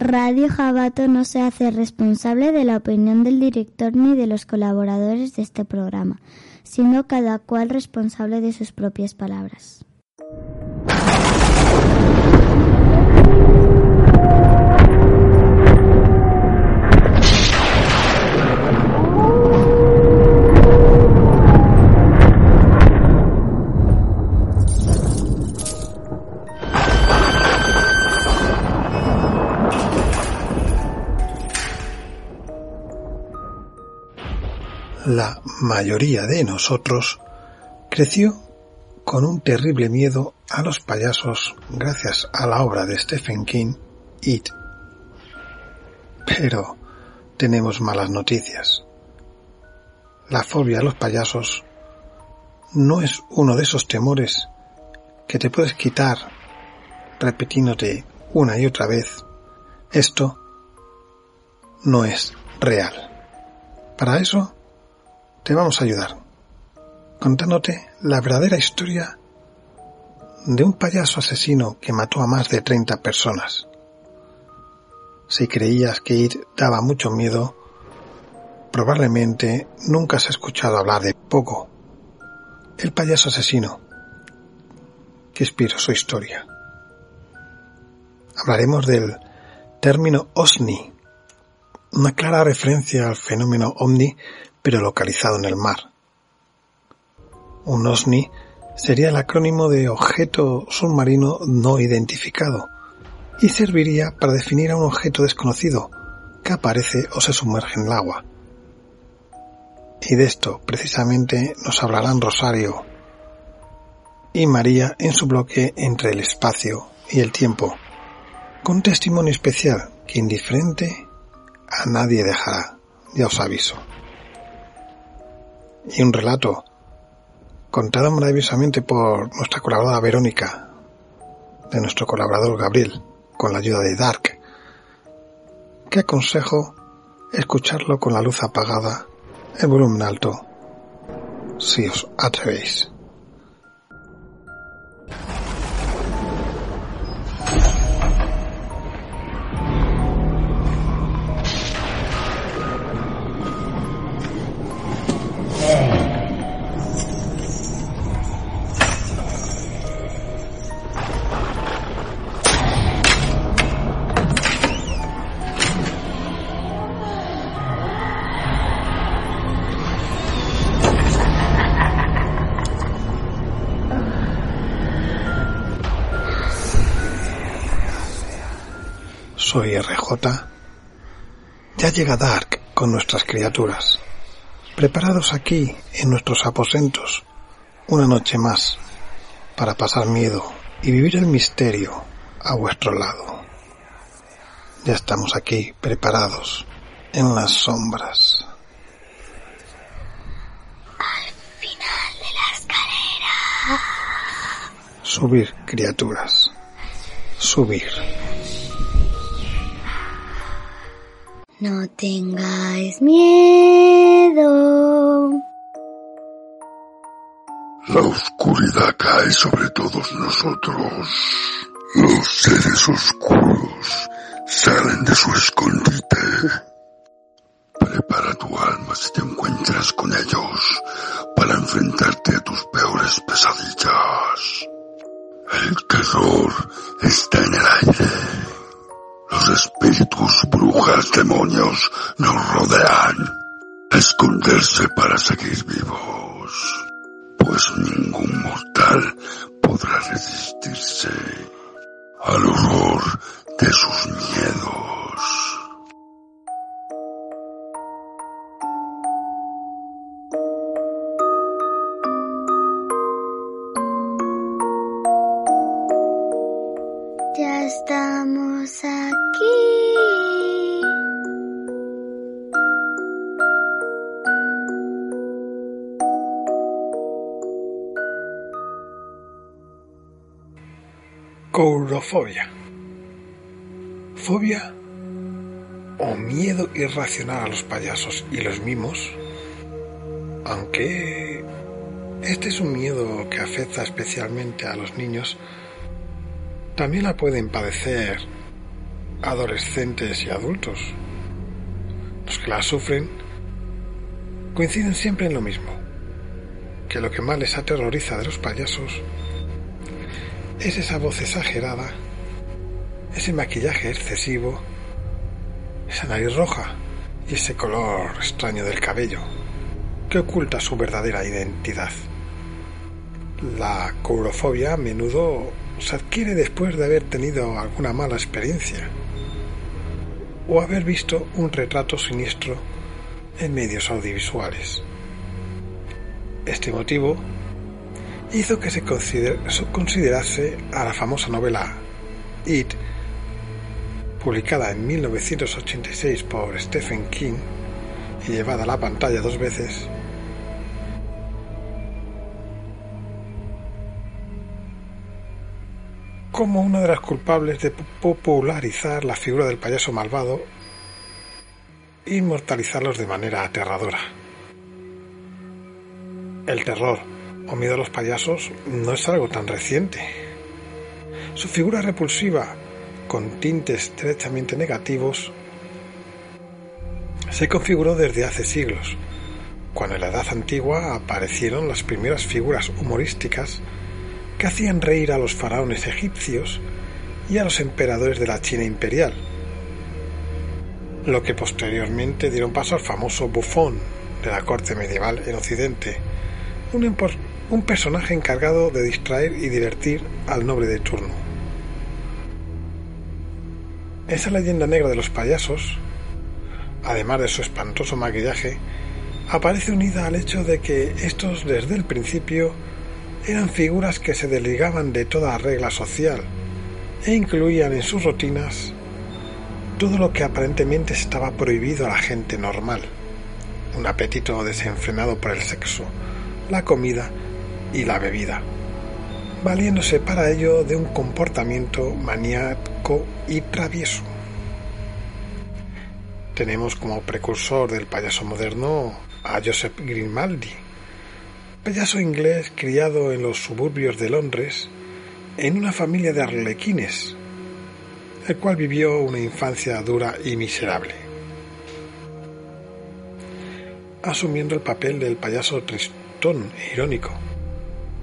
Radio Jabato no se hace responsable de la opinión del director ni de los colaboradores de este programa, siendo cada cual responsable de sus propias palabras. La mayoría de nosotros creció con un terrible miedo a los payasos gracias a la obra de Stephen King, It. Pero tenemos malas noticias. La fobia a los payasos no es uno de esos temores que te puedes quitar repitiéndote una y otra vez. Esto no es real. Para eso te vamos a ayudar contándote la verdadera historia de un payaso asesino que mató a más de 30 personas. Si creías que It daba mucho miedo, probablemente nunca has escuchado hablar de Poco, el payaso asesino que inspiró su historia. Hablaremos del término OSNI, una clara referencia al fenómeno OVNI pero localizado en el mar. Un OSNI sería el acrónimo de objeto submarino no identificado y serviría para definir a un objeto desconocido que aparece o se sumerge en el agua. Y de esto precisamente nos hablarán Rosario y María en su bloque entre el espacio y el tiempo, con un testimonio especial que indiferente a nadie dejará, ya os aviso y un relato contado maravillosamente por nuestra colaboradora Verónica, de nuestro colaborador Gabriel, con la ayuda de Dark, que aconsejo escucharlo con la luz apagada, el volumen alto, si os atrevéis. Ya llega Dark con nuestras criaturas, preparados aquí en nuestros aposentos, una noche más, para pasar miedo y vivir el misterio a vuestro lado. Ya estamos aquí preparados en las sombras. Al final de la escalera. Subir, criaturas. Subir. No tengáis miedo. La oscuridad cae sobre todos nosotros. Los seres oscuros salen de su escondite. Prepara tu alma si te encuentras con ellos para enfrentarte a tus peores pesadillas. El terror está en el aire. Los espíritus, brujas, demonios nos rodean. esconderse para seguir vivos. Pues ningún mortal podrá resistirse al horror de sus miedos. Ya estamos. Courofobia. Fobia o miedo irracional a los payasos y los mimos, aunque este es un miedo que afecta especialmente a los niños, también la pueden padecer adolescentes y adultos. Los que la sufren coinciden siempre en lo mismo, que lo que más les aterroriza de los payasos es esa voz exagerada, ese maquillaje excesivo, esa nariz roja y ese color extraño del cabello que oculta su verdadera identidad. La courofobia a menudo se adquiere después de haber tenido alguna mala experiencia o haber visto un retrato siniestro en medios audiovisuales. Este motivo hizo que se considerase a la famosa novela It, publicada en 1986 por Stephen King y llevada a la pantalla dos veces, como una de las culpables de popularizar la figura del payaso malvado e inmortalizarlos de manera aterradora. El terror o miedo a los payasos no es algo tan reciente. Su figura repulsiva, con tintes estrechamente negativos, se configuró desde hace siglos, cuando en la Edad Antigua aparecieron las primeras figuras humorísticas que hacían reír a los faraones egipcios y a los emperadores de la China imperial, lo que posteriormente dieron paso al famoso bufón de la corte medieval en Occidente, un, un personaje encargado de distraer y divertir al noble de turno. Esa leyenda negra de los payasos, además de su espantoso maquillaje, aparece unida al hecho de que estos desde el principio eran figuras que se desligaban de toda regla social e incluían en sus rutinas todo lo que aparentemente estaba prohibido a la gente normal. Un apetito desenfrenado por el sexo, la comida y la bebida, valiéndose para ello de un comportamiento maníaco y travieso. Tenemos como precursor del payaso moderno a Joseph Grimaldi, payaso inglés criado en los suburbios de Londres en una familia de arlequines, el cual vivió una infancia dura y miserable. Asumiendo el papel del payaso tristón e irónico,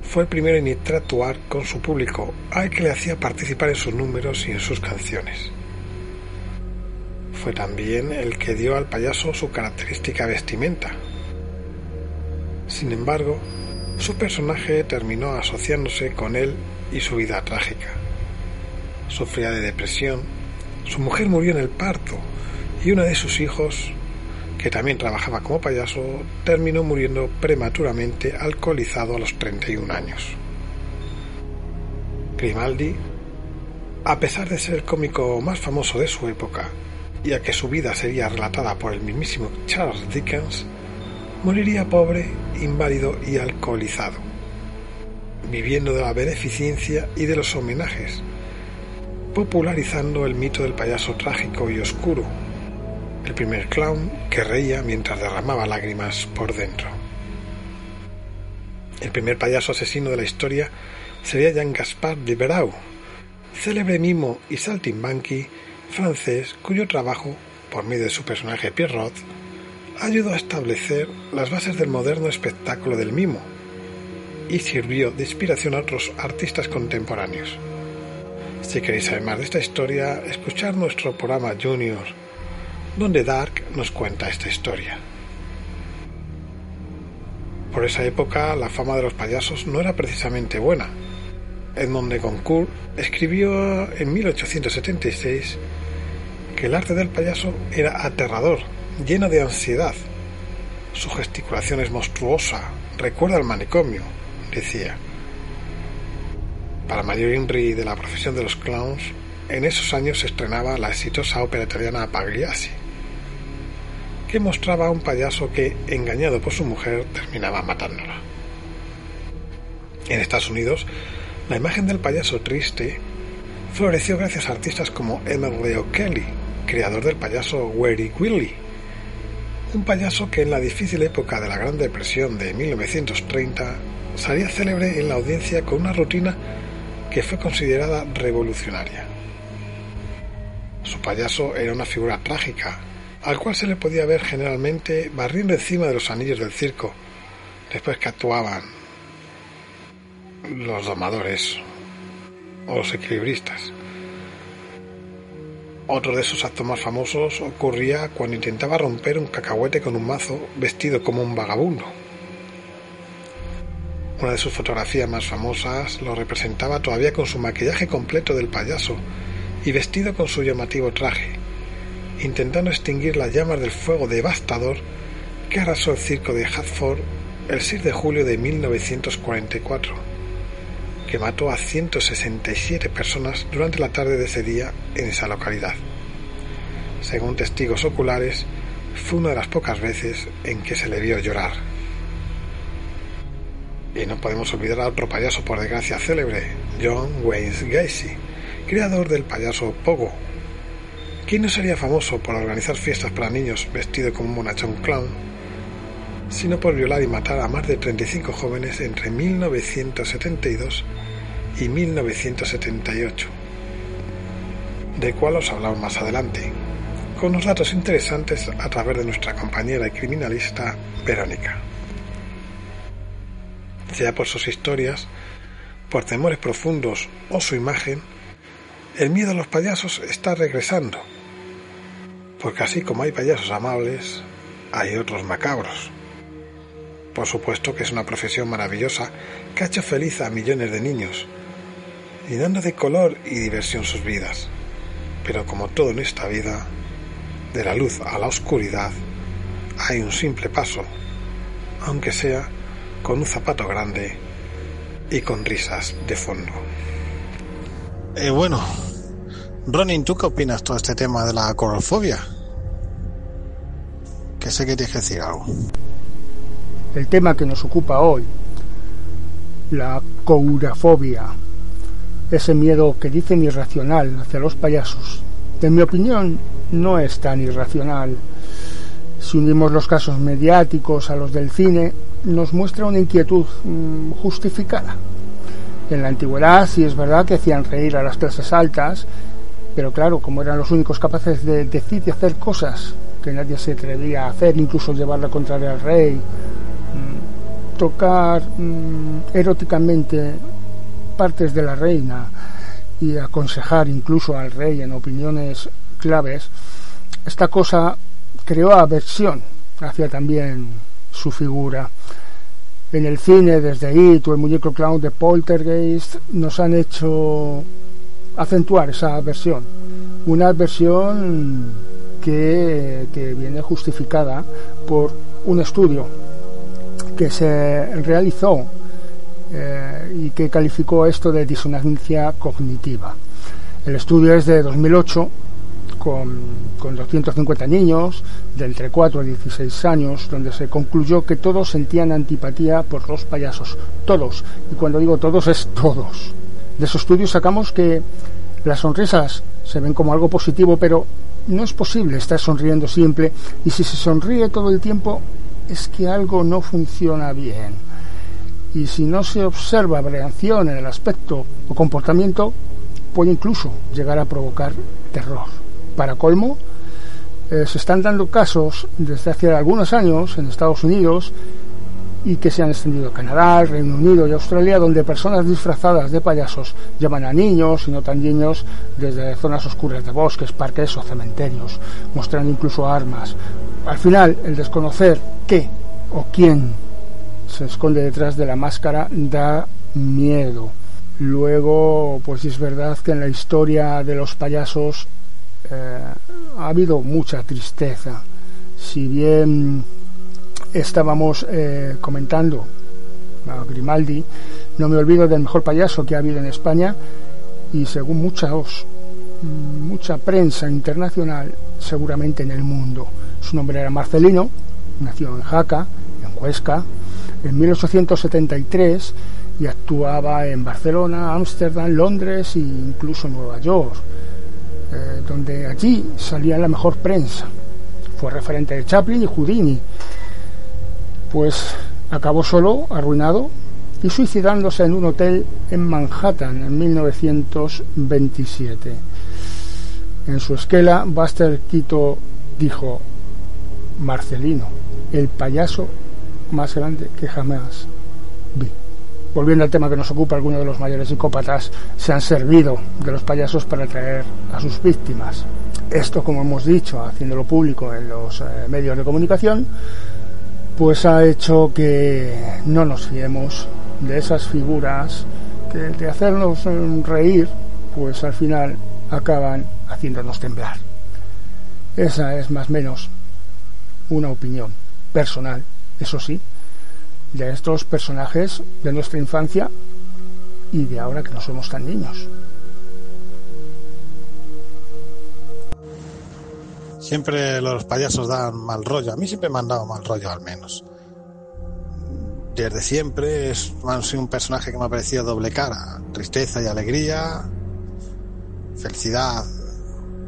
fue el primero en interactuar con su público, al que le hacía participar en sus números y en sus canciones. Fue también el que dio al payaso su característica vestimenta, sin embargo, su personaje terminó asociándose con él y su vida trágica. Sufría de depresión, su mujer murió en el parto y uno de sus hijos, que también trabajaba como payaso, terminó muriendo prematuramente alcoholizado a los 31 años. Grimaldi, a pesar de ser el cómico más famoso de su época, y a que su vida sería relatada por el mismísimo Charles Dickens, moriría pobre, inválido y alcoholizado, viviendo de la beneficencia y de los homenajes, popularizando el mito del payaso trágico y oscuro, el primer clown que reía mientras derramaba lágrimas por dentro. El primer payaso asesino de la historia sería Jean Gaspard de Berau, célebre mimo y saltimbanqui francés cuyo trabajo, por medio de su personaje Pierrot, ayudó a establecer las bases del moderno espectáculo del mimo y sirvió de inspiración a otros artistas contemporáneos. Si queréis saber más de esta historia, escuchar nuestro programa Junior, donde Dark nos cuenta esta historia. Por esa época la fama de los payasos no era precisamente buena. Edmond de Goncourt escribió en 1876 que el arte del payaso era aterrador lleno de ansiedad. Su gesticulación es monstruosa, recuerda al manicomio, decía. Para mayor INRI de la profesión de los clowns, en esos años se estrenaba la exitosa ópera italiana Pagliassi, que mostraba a un payaso que, engañado por su mujer, terminaba matándola. En Estados Unidos, la imagen del payaso triste floreció gracias a artistas como Leo Kelly, creador del payaso Weary Willie, un payaso que en la difícil época de la Gran Depresión de 1930 salía célebre en la audiencia con una rutina que fue considerada revolucionaria. Su payaso era una figura trágica, al cual se le podía ver generalmente barriendo encima de los anillos del circo, después que actuaban los domadores o los equilibristas. Otro de esos actos más famosos ocurría cuando intentaba romper un cacahuete con un mazo vestido como un vagabundo. Una de sus fotografías más famosas lo representaba todavía con su maquillaje completo del payaso y vestido con su llamativo traje, intentando extinguir las llamas del fuego devastador que arrasó el circo de Hartford el 6 de julio de 1944, que mató a 167 personas durante la tarde de ese día en esa localidad. Según testigos oculares, fue una de las pocas veces en que se le vio llorar. Y no podemos olvidar a otro payaso por desgracia célebre, John Wayne Gacy, creador del payaso Pogo. ¿Quién no sería famoso por organizar fiestas para niños vestido como un monachón clown, sino por violar y matar a más de 35 jóvenes entre 1972 y 1978? De cual os hablamos más adelante, con los datos interesantes a través de nuestra compañera y criminalista Verónica sea por sus historias, por temores profundos o su imagen, el miedo a los payasos está regresando. Porque así como hay payasos amables, hay otros macabros. Por supuesto que es una profesión maravillosa que ha hecho feliz a millones de niños, llenando de color y diversión sus vidas. Pero como todo en esta vida, de la luz a la oscuridad, hay un simple paso, aunque sea con un zapato grande y con risas de fondo. Eh, bueno, Ronin, ¿tú qué opinas todo este tema de la corofobia? Que sé que tienes que decir algo. El tema que nos ocupa hoy, la courafobia, ese miedo que dicen irracional hacia los payasos, en mi opinión no es tan irracional. Si unimos los casos mediáticos a los del cine, nos muestra una inquietud mm, justificada. En la antigüedad sí es verdad que hacían reír a las clases altas, pero claro, como eran los únicos capaces de decir y hacer cosas que nadie se atrevía a hacer, incluso llevar la contraria al rey, mm, tocar mm, eróticamente partes de la reina y aconsejar incluso al rey en opiniones claves, esta cosa creó aversión hacia también su figura. En el cine, desde It o el muñeco clown de Poltergeist, nos han hecho acentuar esa versión. Una versión que, viene justificada por un estudio que se realizó eh, y que calificó esto de disonancia cognitiva. El estudio es de 2008 con, con 250 niños de entre 4 a 16 años, donde se concluyó que todos sentían antipatía por los payasos. Todos. Y cuando digo todos es todos. De esos estudios sacamos que las sonrisas se ven como algo positivo, pero no es posible estar sonriendo siempre y si se sonríe todo el tiempo es que algo no funciona bien. Y si no se observa variación en el aspecto o comportamiento, puede incluso llegar a provocar terror. Para colmo, eh, se están dando casos desde hace algunos años en Estados Unidos y que se han extendido a Canadá, Reino Unido y Australia, donde personas disfrazadas de payasos llaman a niños y no tan niños desde zonas oscuras de bosques, parques o cementerios, mostrando incluso armas. Al final, el desconocer qué o quién se esconde detrás de la máscara da miedo. Luego, pues es verdad que en la historia de los payasos eh, ha habido mucha tristeza. Si bien estábamos eh, comentando a Grimaldi, no me olvido del mejor payaso que ha habido en España y según muchos, mucha prensa internacional, seguramente en el mundo. Su nombre era Marcelino, nació en Jaca, en Huesca, en 1873 y actuaba en Barcelona, Ámsterdam, Londres e incluso Nueva York. Eh, donde allí salía la mejor prensa. Fue referente de Chaplin y Houdini. Pues acabó solo, arruinado y suicidándose en un hotel en Manhattan en 1927. En su esquela, Buster Quito dijo, Marcelino, el payaso más grande que jamás vi. Volviendo al tema que nos ocupa, algunos de los mayores psicópatas se han servido de los payasos para atraer a sus víctimas. Esto, como hemos dicho, haciéndolo público en los eh, medios de comunicación, pues ha hecho que no nos fiemos de esas figuras que de hacernos mm, reír, pues al final acaban haciéndonos temblar. Esa es más o menos una opinión personal, eso sí, de estos personajes de nuestra infancia y de ahora que no somos tan niños. Siempre los payasos dan mal rollo. A mí siempre me han dado mal rollo, al menos. Desde siempre es un personaje que me ha parecido doble cara. Tristeza y alegría. Felicidad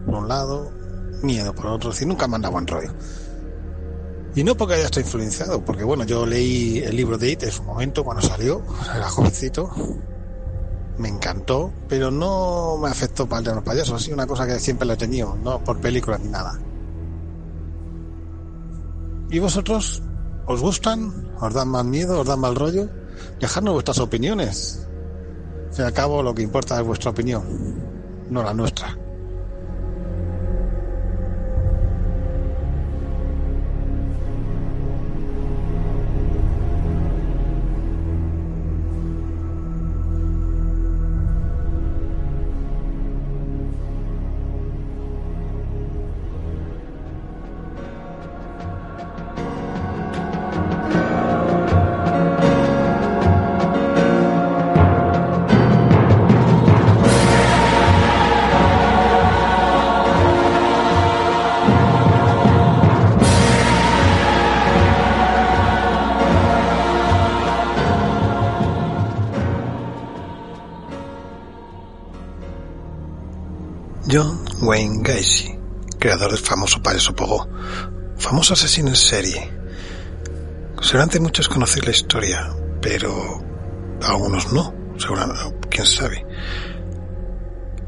por un lado. Miedo por otro. Es nunca me han dado buen rollo. Y no porque haya estado influenciado, porque bueno, yo leí el libro de It en su momento cuando salió, era jovencito, me encantó, pero no me afectó para los payasos, así una cosa que siempre lo he tenido, no por películas ni nada. ¿Y vosotros? ¿Os gustan? ¿Os dan mal miedo? ¿Os dan mal rollo? Dejadnos vuestras opiniones. Al fin al cabo, lo que importa es vuestra opinión, no la nuestra. Creador del famoso payaso Pogo, famoso asesino en serie. Seguramente muchos conocen la historia, pero algunos no, seguramente, quién sabe.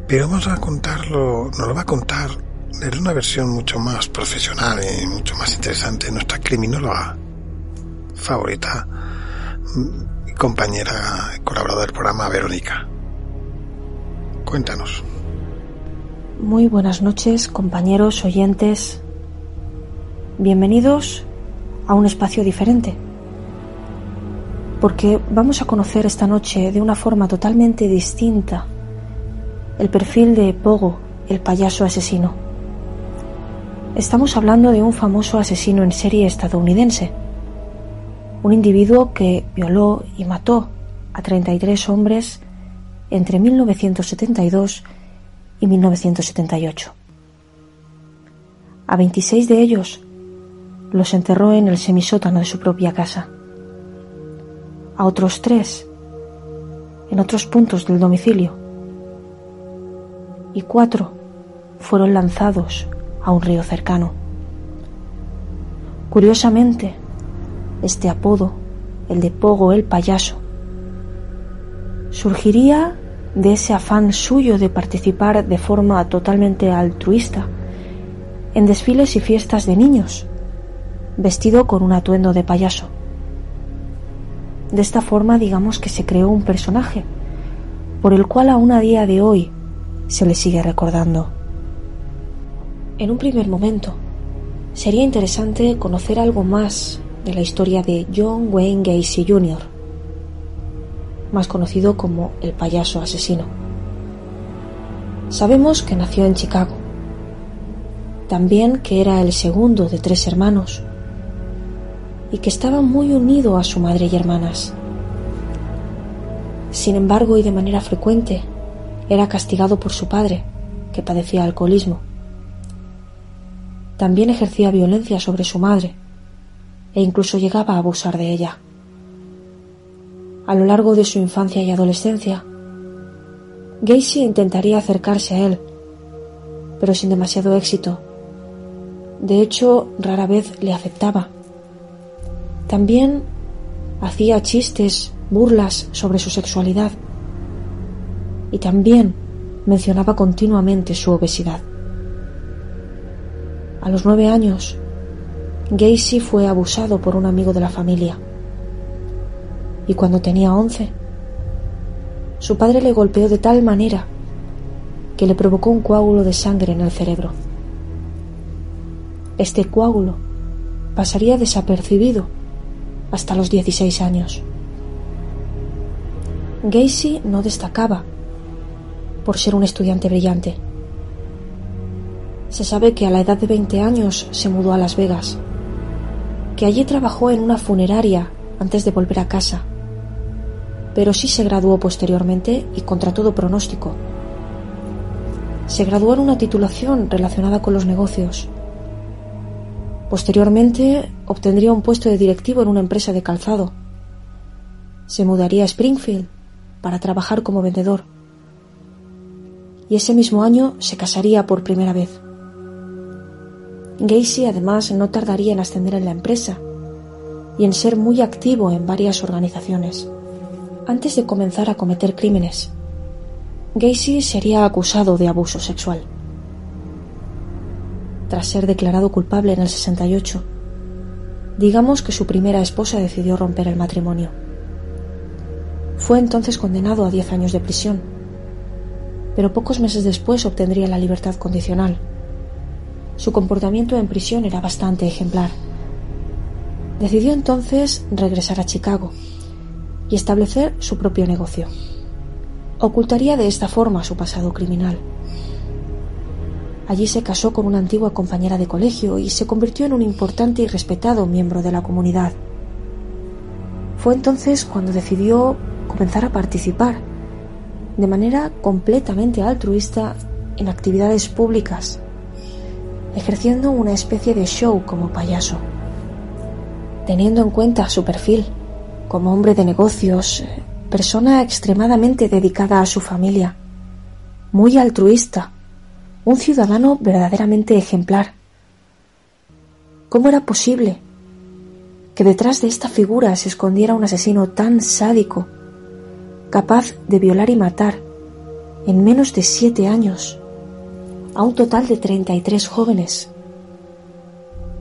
Pero vamos a contarlo, nos lo va a contar desde una versión mucho más profesional y mucho más interesante nuestra criminóloga favorita y compañera colaboradora del programa Verónica. Cuéntanos. Muy buenas noches, compañeros, oyentes. Bienvenidos a un espacio diferente. Porque vamos a conocer esta noche de una forma totalmente distinta el perfil de Pogo, el payaso asesino. Estamos hablando de un famoso asesino en serie estadounidense. Un individuo que violó y mató a 33 hombres entre 1972 y 1978. A 26 de ellos los enterró en el semisótano de su propia casa. A otros tres en otros puntos del domicilio. Y cuatro fueron lanzados a un río cercano. Curiosamente, este apodo, el de Pogo el payaso, surgiría de ese afán suyo de participar de forma totalmente altruista en desfiles y fiestas de niños, vestido con un atuendo de payaso. De esta forma digamos que se creó un personaje, por el cual aún a día de hoy se le sigue recordando. En un primer momento, sería interesante conocer algo más de la historia de John Wayne Gacy Jr., más conocido como el payaso asesino. Sabemos que nació en Chicago, también que era el segundo de tres hermanos y que estaba muy unido a su madre y hermanas. Sin embargo, y de manera frecuente, era castigado por su padre, que padecía alcoholismo. También ejercía violencia sobre su madre e incluso llegaba a abusar de ella a lo largo de su infancia y adolescencia. Gacy intentaría acercarse a él, pero sin demasiado éxito. De hecho, rara vez le aceptaba. También hacía chistes, burlas sobre su sexualidad. Y también mencionaba continuamente su obesidad. A los nueve años, Gacy fue abusado por un amigo de la familia. Y cuando tenía once, su padre le golpeó de tal manera que le provocó un coágulo de sangre en el cerebro. Este coágulo pasaría desapercibido hasta los 16 años. Gacy no destacaba por ser un estudiante brillante. Se sabe que a la edad de 20 años se mudó a Las Vegas, que allí trabajó en una funeraria antes de volver a casa, pero sí se graduó posteriormente y contra todo pronóstico. Se graduó en una titulación relacionada con los negocios. Posteriormente obtendría un puesto de directivo en una empresa de calzado. Se mudaría a Springfield para trabajar como vendedor. Y ese mismo año se casaría por primera vez. Gacy además no tardaría en ascender en la empresa y en ser muy activo en varias organizaciones. Antes de comenzar a cometer crímenes, Gacy sería acusado de abuso sexual. Tras ser declarado culpable en el 68, digamos que su primera esposa decidió romper el matrimonio. Fue entonces condenado a 10 años de prisión, pero pocos meses después obtendría la libertad condicional su comportamiento en prisión era bastante ejemplar. Decidió entonces regresar a Chicago y establecer su propio negocio. Ocultaría de esta forma su pasado criminal. Allí se casó con una antigua compañera de colegio y se convirtió en un importante y respetado miembro de la comunidad. Fue entonces cuando decidió comenzar a participar de manera completamente altruista en actividades públicas ejerciendo una especie de show como payaso. Teniendo en cuenta su perfil como hombre de negocios, persona extremadamente dedicada a su familia, muy altruista, un ciudadano verdaderamente ejemplar. ¿Cómo era posible que detrás de esta figura se escondiera un asesino tan sádico, capaz de violar y matar en menos de siete años a un total de 33 jóvenes.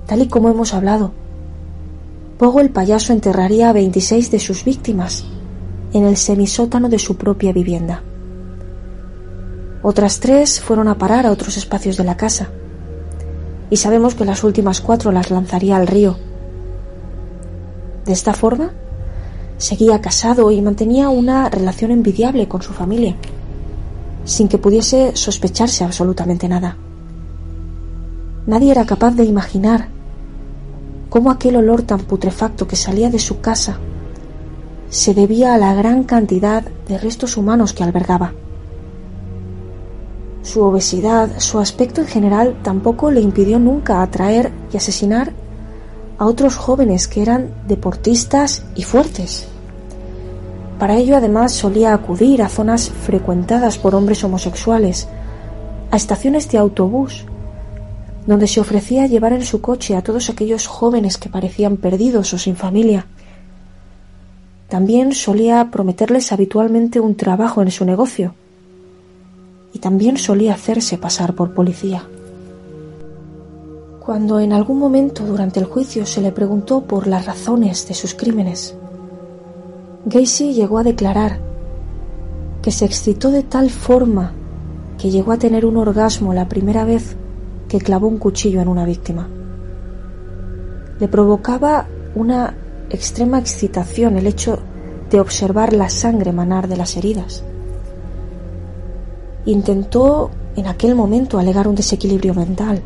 Tal y como hemos hablado, Pogo el payaso enterraría a 26 de sus víctimas en el semisótano de su propia vivienda. Otras tres fueron a parar a otros espacios de la casa, y sabemos que las últimas cuatro las lanzaría al río. De esta forma, seguía casado y mantenía una relación envidiable con su familia sin que pudiese sospecharse absolutamente nada. Nadie era capaz de imaginar cómo aquel olor tan putrefacto que salía de su casa se debía a la gran cantidad de restos humanos que albergaba. Su obesidad, su aspecto en general tampoco le impidió nunca atraer y asesinar a otros jóvenes que eran deportistas y fuertes. Para ello además solía acudir a zonas frecuentadas por hombres homosexuales, a estaciones de autobús, donde se ofrecía llevar en su coche a todos aquellos jóvenes que parecían perdidos o sin familia. También solía prometerles habitualmente un trabajo en su negocio y también solía hacerse pasar por policía. Cuando en algún momento durante el juicio se le preguntó por las razones de sus crímenes, Gacy llegó a declarar que se excitó de tal forma que llegó a tener un orgasmo la primera vez que clavó un cuchillo en una víctima. Le provocaba una extrema excitación el hecho de observar la sangre manar de las heridas. Intentó en aquel momento alegar un desequilibrio mental,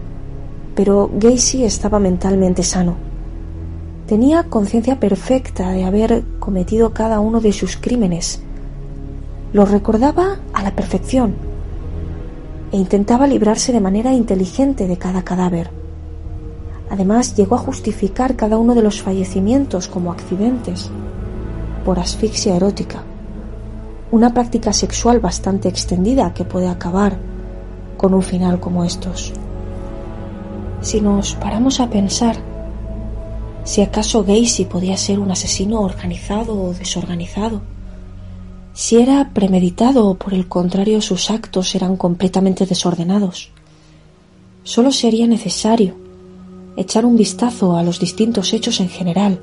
pero Gacy estaba mentalmente sano Tenía conciencia perfecta de haber cometido cada uno de sus crímenes. Lo recordaba a la perfección e intentaba librarse de manera inteligente de cada cadáver. Además, llegó a justificar cada uno de los fallecimientos como accidentes por asfixia erótica, una práctica sexual bastante extendida que puede acabar con un final como estos. Si nos paramos a pensar, si acaso Gacy podía ser un asesino organizado o desorganizado, si era premeditado o por el contrario sus actos eran completamente desordenados. Solo sería necesario echar un vistazo a los distintos hechos en general,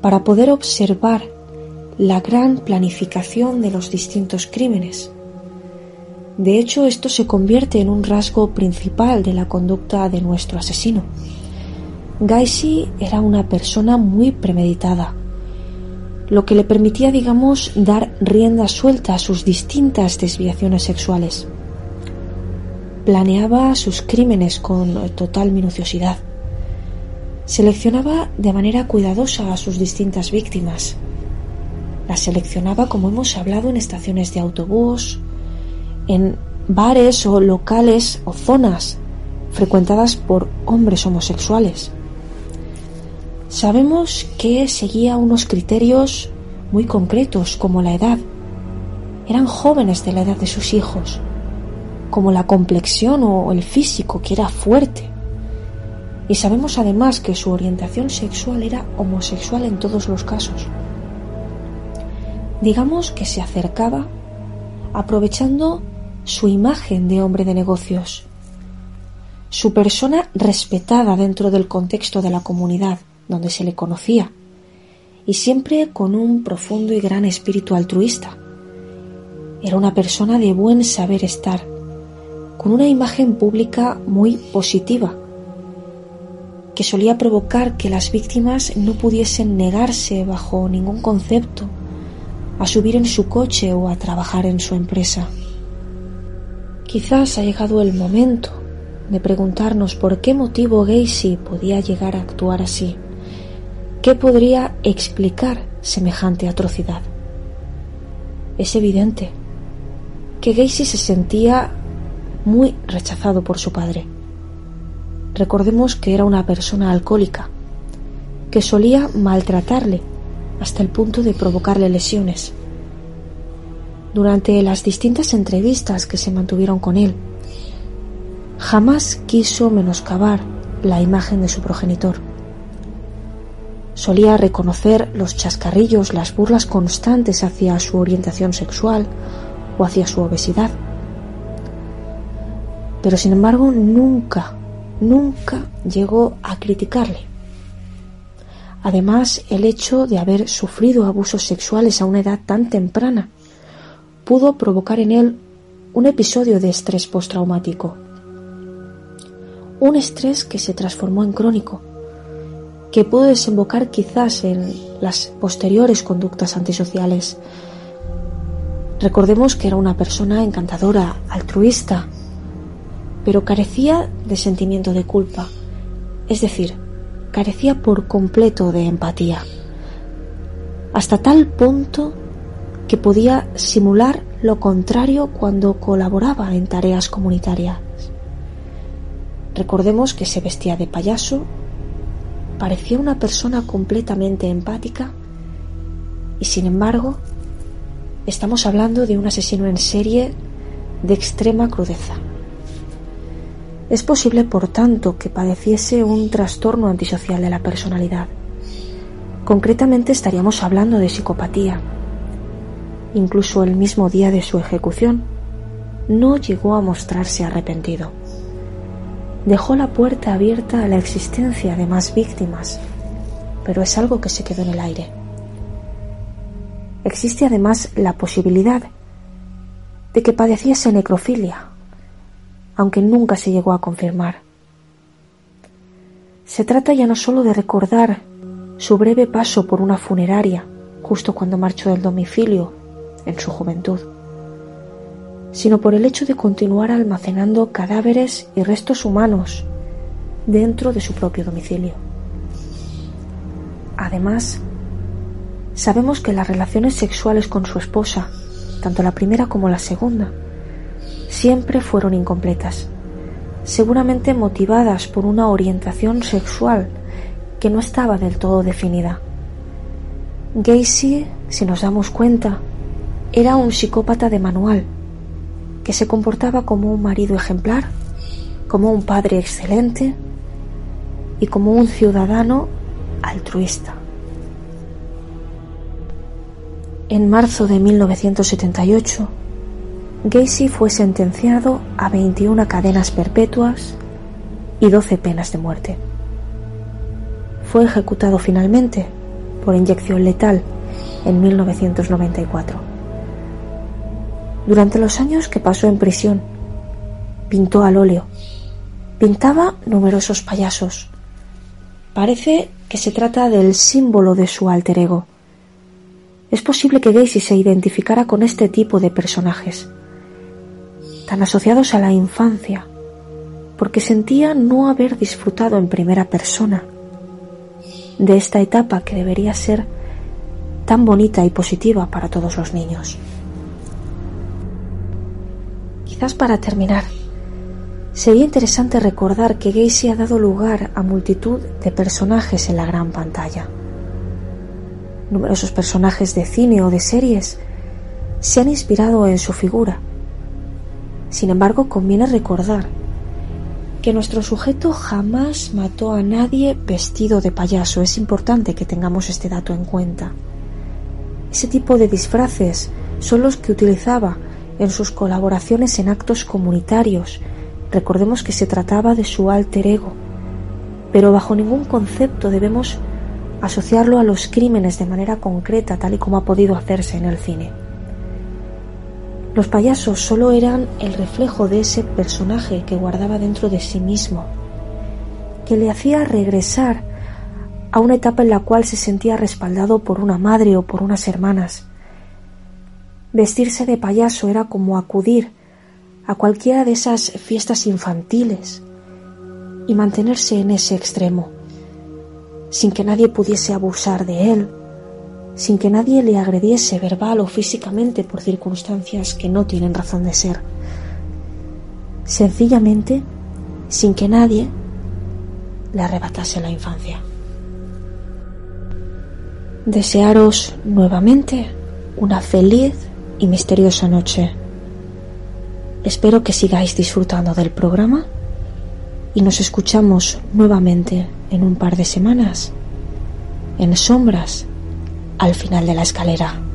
para poder observar la gran planificación de los distintos crímenes. De hecho, esto se convierte en un rasgo principal de la conducta de nuestro asesino. Gacy era una persona muy premeditada, lo que le permitía, digamos, dar rienda suelta a sus distintas desviaciones sexuales. Planeaba sus crímenes con total minuciosidad. Seleccionaba de manera cuidadosa a sus distintas víctimas. Las seleccionaba, como hemos hablado, en estaciones de autobús, en bares o locales o zonas frecuentadas por hombres homosexuales. Sabemos que seguía unos criterios muy concretos como la edad. Eran jóvenes de la edad de sus hijos, como la complexión o el físico, que era fuerte. Y sabemos además que su orientación sexual era homosexual en todos los casos. Digamos que se acercaba aprovechando su imagen de hombre de negocios, su persona respetada dentro del contexto de la comunidad, donde se le conocía, y siempre con un profundo y gran espíritu altruista. Era una persona de buen saber estar, con una imagen pública muy positiva, que solía provocar que las víctimas no pudiesen negarse bajo ningún concepto a subir en su coche o a trabajar en su empresa. Quizás ha llegado el momento de preguntarnos por qué motivo Gacy podía llegar a actuar así. ¿Qué podría explicar semejante atrocidad? Es evidente que Gacy se sentía muy rechazado por su padre. Recordemos que era una persona alcohólica, que solía maltratarle hasta el punto de provocarle lesiones. Durante las distintas entrevistas que se mantuvieron con él, jamás quiso menoscabar la imagen de su progenitor Solía reconocer los chascarrillos, las burlas constantes hacia su orientación sexual o hacia su obesidad. Pero sin embargo nunca, nunca llegó a criticarle. Además, el hecho de haber sufrido abusos sexuales a una edad tan temprana pudo provocar en él un episodio de estrés postraumático. Un estrés que se transformó en crónico que pudo desembocar quizás en las posteriores conductas antisociales. Recordemos que era una persona encantadora, altruista, pero carecía de sentimiento de culpa, es decir, carecía por completo de empatía, hasta tal punto que podía simular lo contrario cuando colaboraba en tareas comunitarias. Recordemos que se vestía de payaso parecía una persona completamente empática y sin embargo estamos hablando de un asesino en serie de extrema crudeza. Es posible, por tanto, que padeciese un trastorno antisocial de la personalidad. Concretamente estaríamos hablando de psicopatía. Incluso el mismo día de su ejecución, no llegó a mostrarse arrepentido dejó la puerta abierta a la existencia de más víctimas, pero es algo que se quedó en el aire. Existe además la posibilidad de que padeciese necrofilia, aunque nunca se llegó a confirmar. Se trata ya no solo de recordar su breve paso por una funeraria justo cuando marchó del domicilio en su juventud, sino por el hecho de continuar almacenando cadáveres y restos humanos dentro de su propio domicilio. Además, sabemos que las relaciones sexuales con su esposa, tanto la primera como la segunda, siempre fueron incompletas, seguramente motivadas por una orientación sexual que no estaba del todo definida. Gacy, si nos damos cuenta, era un psicópata de manual que se comportaba como un marido ejemplar, como un padre excelente y como un ciudadano altruista. En marzo de 1978, Gacy fue sentenciado a 21 cadenas perpetuas y doce penas de muerte. Fue ejecutado finalmente por inyección letal en 1994. Durante los años que pasó en prisión, pintó al óleo. Pintaba numerosos payasos. Parece que se trata del símbolo de su alter ego. Es posible que Gacy se identificara con este tipo de personajes, tan asociados a la infancia, porque sentía no haber disfrutado en primera persona de esta etapa que debería ser tan bonita y positiva para todos los niños. Quizás para terminar, sería interesante recordar que Gacy ha dado lugar a multitud de personajes en la gran pantalla. Numerosos personajes de cine o de series se han inspirado en su figura. Sin embargo, conviene recordar que nuestro sujeto jamás mató a nadie vestido de payaso. Es importante que tengamos este dato en cuenta. Ese tipo de disfraces son los que utilizaba en sus colaboraciones en actos comunitarios. Recordemos que se trataba de su alter ego, pero bajo ningún concepto debemos asociarlo a los crímenes de manera concreta, tal y como ha podido hacerse en el cine. Los payasos solo eran el reflejo de ese personaje que guardaba dentro de sí mismo, que le hacía regresar a una etapa en la cual se sentía respaldado por una madre o por unas hermanas. Vestirse de payaso era como acudir a cualquiera de esas fiestas infantiles y mantenerse en ese extremo, sin que nadie pudiese abusar de él, sin que nadie le agrediese verbal o físicamente por circunstancias que no tienen razón de ser. Sencillamente, sin que nadie le arrebatase la infancia desearos nuevamente una feliz y misteriosa noche. Espero que sigáis disfrutando del programa y nos escuchamos nuevamente en un par de semanas en sombras al final de la escalera.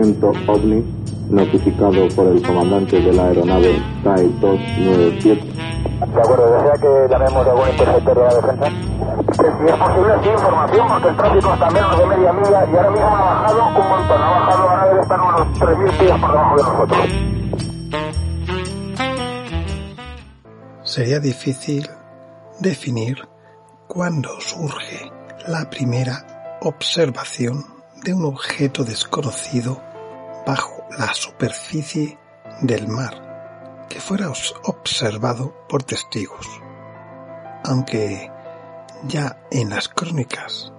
OVNI notificado por el comandante de la aeronave TAE 297. De acuerdo, ¿desea que llamemos a algún interceptor de la defensa? si es posible, sí, información, porque el tráfico está menos de media milla y ahora mismo ha bajado un montón, ha bajado, ahora debe estar unos 3.000 pies por debajo de nosotros. Sería difícil definir cuándo surge la primera observación de un objeto desconocido bajo la superficie del mar que fuera observado por testigos, aunque ya en las crónicas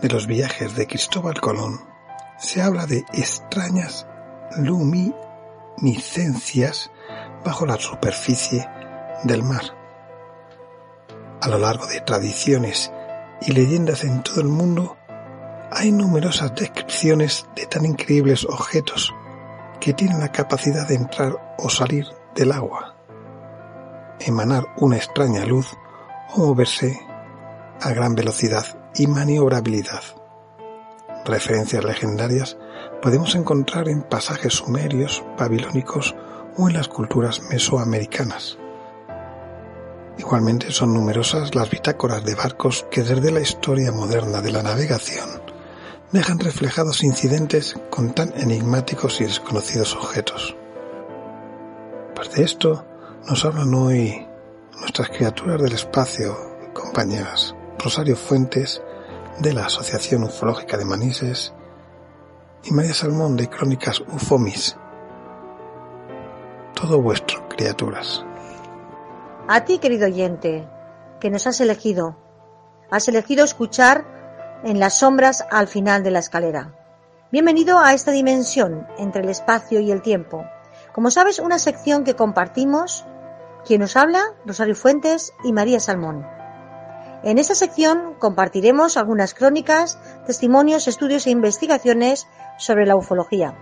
de los viajes de Cristóbal Colón se habla de extrañas luminiscencias bajo la superficie del mar. A lo largo de tradiciones y leyendas en todo el mundo, hay numerosas descripciones de tan increíbles objetos que tienen la capacidad de entrar o salir del agua, emanar una extraña luz o moverse a gran velocidad y maniobrabilidad. Referencias legendarias podemos encontrar en pasajes sumerios, babilónicos o en las culturas mesoamericanas. Igualmente son numerosas las bitácoras de barcos que desde la historia moderna de la navegación dejan reflejados incidentes con tan enigmáticos y desconocidos objetos. Pues de esto nos hablan hoy nuestras criaturas del espacio, compañeras Rosario Fuentes de la Asociación Ufológica de Manises y María Salmón de Crónicas Ufomis. Todo vuestro, criaturas. A ti, querido oyente, que nos has elegido. Has elegido escuchar en las sombras al final de la escalera. Bienvenido a esta dimensión entre el espacio y el tiempo. Como sabes, una sección que compartimos Quien nos habla, Rosario Fuentes y María Salmón. En esta sección compartiremos algunas crónicas, testimonios, estudios e investigaciones sobre la ufología.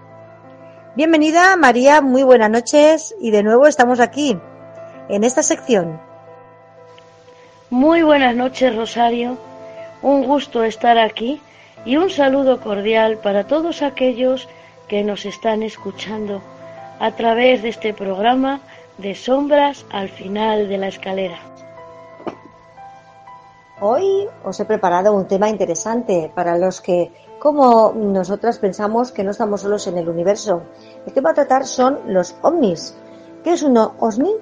Bienvenida María, muy buenas noches y de nuevo estamos aquí, en esta sección. Muy buenas noches Rosario, un gusto estar aquí y un saludo cordial para todos aquellos que nos están escuchando a través de este programa de sombras al final de la escalera. Hoy os he preparado un tema interesante para los que, como nosotras, pensamos que no estamos solos en el universo. El tema a tratar son los ovnis. ¿Qué es un ovni?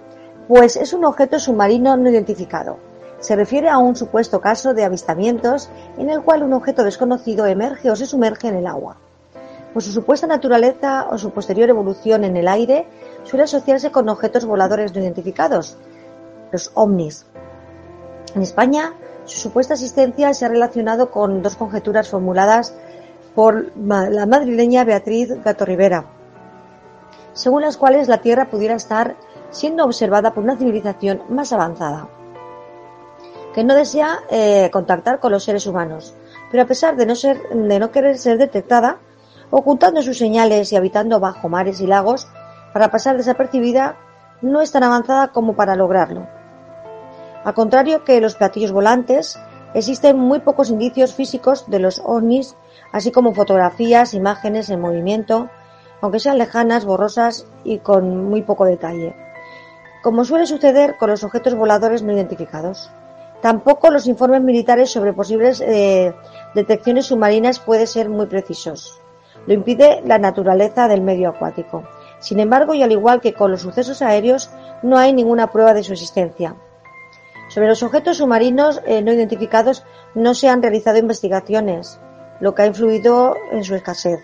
Pues es un objeto submarino no identificado. Se refiere a un supuesto caso de avistamientos en el cual un objeto desconocido emerge o se sumerge en el agua. Por su supuesta naturaleza o su posterior evolución en el aire, suele asociarse con objetos voladores no identificados, los ovnis. En España, su supuesta existencia se ha relacionado con dos conjeturas formuladas por la madrileña Beatriz Gato Rivera, según las cuales la Tierra pudiera estar siendo observada por una civilización más avanzada, que no desea eh, contactar con los seres humanos, pero a pesar de no, de no querer ser detectada, ocultando sus señales y habitando bajo mares y lagos, para pasar desapercibida, no es tan avanzada como para lograrlo. Al contrario que los platillos volantes, existen muy pocos indicios físicos de los ovnis, así como fotografías, imágenes en movimiento, aunque sean lejanas, borrosas y con muy poco detalle. Como suele suceder con los objetos voladores no identificados. Tampoco los informes militares sobre posibles eh, detecciones submarinas pueden ser muy precisos. Lo impide la naturaleza del medio acuático. Sin embargo, y al igual que con los sucesos aéreos, no hay ninguna prueba de su existencia. Sobre los objetos submarinos eh, no identificados no se han realizado investigaciones, lo que ha influido en su escasez.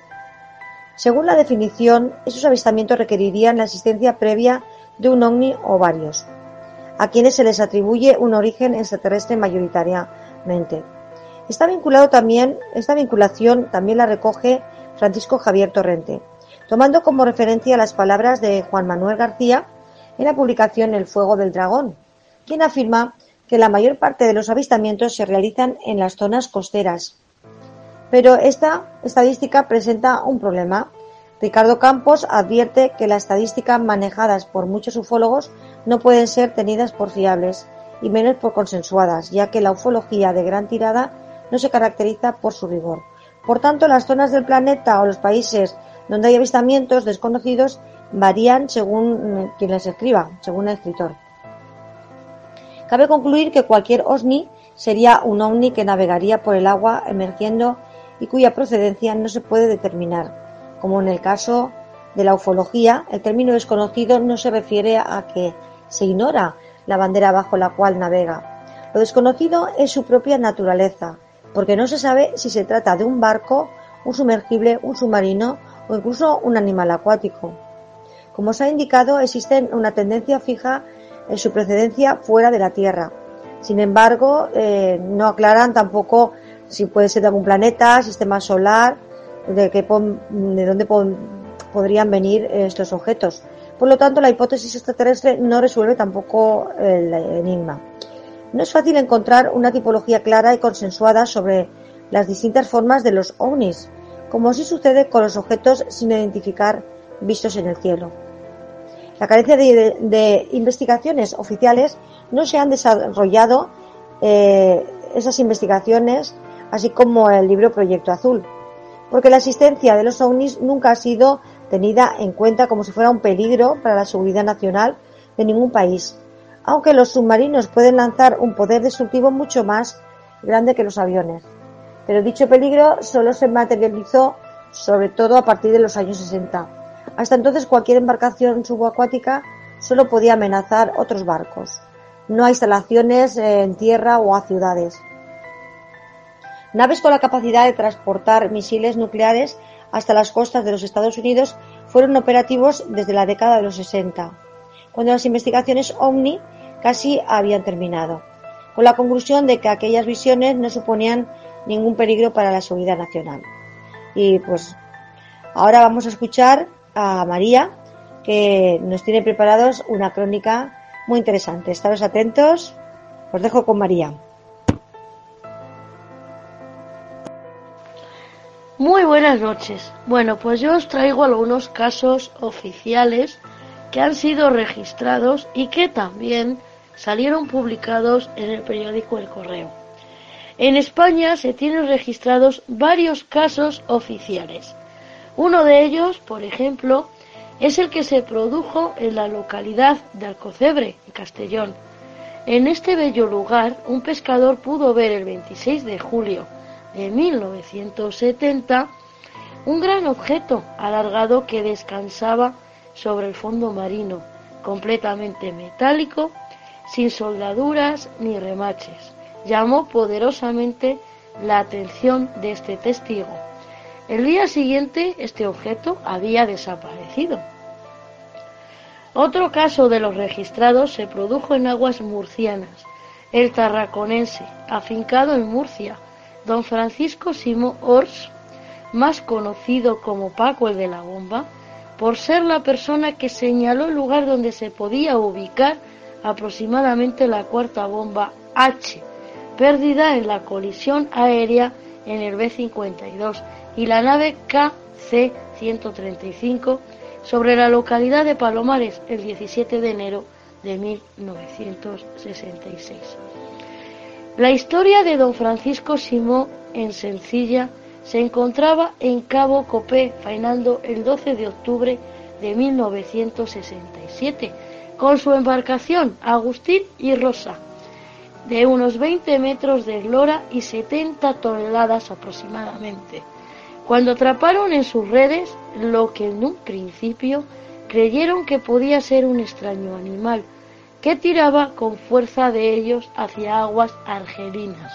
Según la definición, esos avistamientos requerirían la existencia previa de un ovni o varios, a quienes se les atribuye un origen extraterrestre mayoritariamente. Está vinculado también, esta vinculación también la recoge Francisco Javier Torrente, tomando como referencia las palabras de Juan Manuel García en la publicación El fuego del dragón, quien afirma que la mayor parte de los avistamientos se realizan en las zonas costeras. Pero esta estadística presenta un problema. Ricardo Campos advierte que las estadísticas manejadas por muchos ufólogos no pueden ser tenidas por fiables y menos por consensuadas, ya que la ufología de gran tirada no se caracteriza por su rigor. Por tanto, las zonas del planeta o los países donde hay avistamientos desconocidos varían según quien les escriba, según el escritor. Cabe concluir que cualquier OSNI sería un ovni que navegaría por el agua emergiendo y cuya procedencia no se puede determinar. Como en el caso de la ufología, el término desconocido no se refiere a que se ignora la bandera bajo la cual navega. Lo desconocido es su propia naturaleza, porque no se sabe si se trata de un barco, un sumergible, un submarino o incluso un animal acuático. Como se ha indicado, existe una tendencia fija en su procedencia fuera de la Tierra. Sin embargo, eh, no aclaran tampoco si puede ser de algún planeta, sistema solar, de, qué, de dónde podrían venir estos objetos. Por lo tanto, la hipótesis extraterrestre no resuelve tampoco el enigma. No es fácil encontrar una tipología clara y consensuada sobre las distintas formas de los ovnis, como sí sucede con los objetos sin identificar vistos en el cielo. La carencia de, investigaciones oficiales no se han desarrollado eh, esas investigaciones, así como el libro Proyecto Azul, porque la existencia de los ovnis nunca ha sido tenida en cuenta como si fuera un peligro para la seguridad nacional de ningún país, aunque los submarinos pueden lanzar un poder destructivo mucho más grande que los aviones. Pero dicho peligro solo se materializó sobre todo a partir de los años 60 hasta entonces cualquier embarcación subacuática solo podía amenazar otros barcos, no a instalaciones en tierra o a ciudades. Naves con la capacidad de transportar misiles nucleares hasta las costas de los Estados Unidos fueron operativos desde la década de los 60, cuando las investigaciones OVNI casi habían terminado, con la conclusión de que aquellas visiones no suponían ningún peligro para la seguridad nacional. Y pues ahora vamos a escuchar a María, que nos tiene preparados una crónica muy interesante. Estaros atentos. Os dejo con María. Muy buenas noches. Bueno, pues yo os traigo algunos casos oficiales que han sido registrados y que también salieron publicados en el periódico El Correo. En España se tienen registrados varios casos oficiales. Uno de ellos, por ejemplo, es el que se produjo en la localidad de Alcocebre, en Castellón. En este bello lugar, un pescador pudo ver el 26 de julio de 1970 un gran objeto alargado que descansaba sobre el fondo marino, completamente metálico, sin soldaduras ni remaches. Llamó poderosamente la atención de este testigo. El día siguiente este objeto había desaparecido. Otro caso de los registrados se produjo en aguas murcianas. El tarraconense, afincado en Murcia, don Francisco Simo Ors, más conocido como Paco el de la Bomba, por ser la persona que señaló el lugar donde se podía ubicar aproximadamente la cuarta bomba H, perdida en la colisión aérea en el B-52 y la nave KC-135 sobre la localidad de Palomares el 17 de enero de 1966. La historia de don Francisco Simó en Sencilla se encontraba en Cabo Copé, faenando el 12 de octubre de 1967, con su embarcación Agustín y Rosa, de unos 20 metros de eslora y 70 toneladas aproximadamente, cuando atraparon en sus redes lo que en un principio creyeron que podía ser un extraño animal, que tiraba con fuerza de ellos hacia aguas argelinas.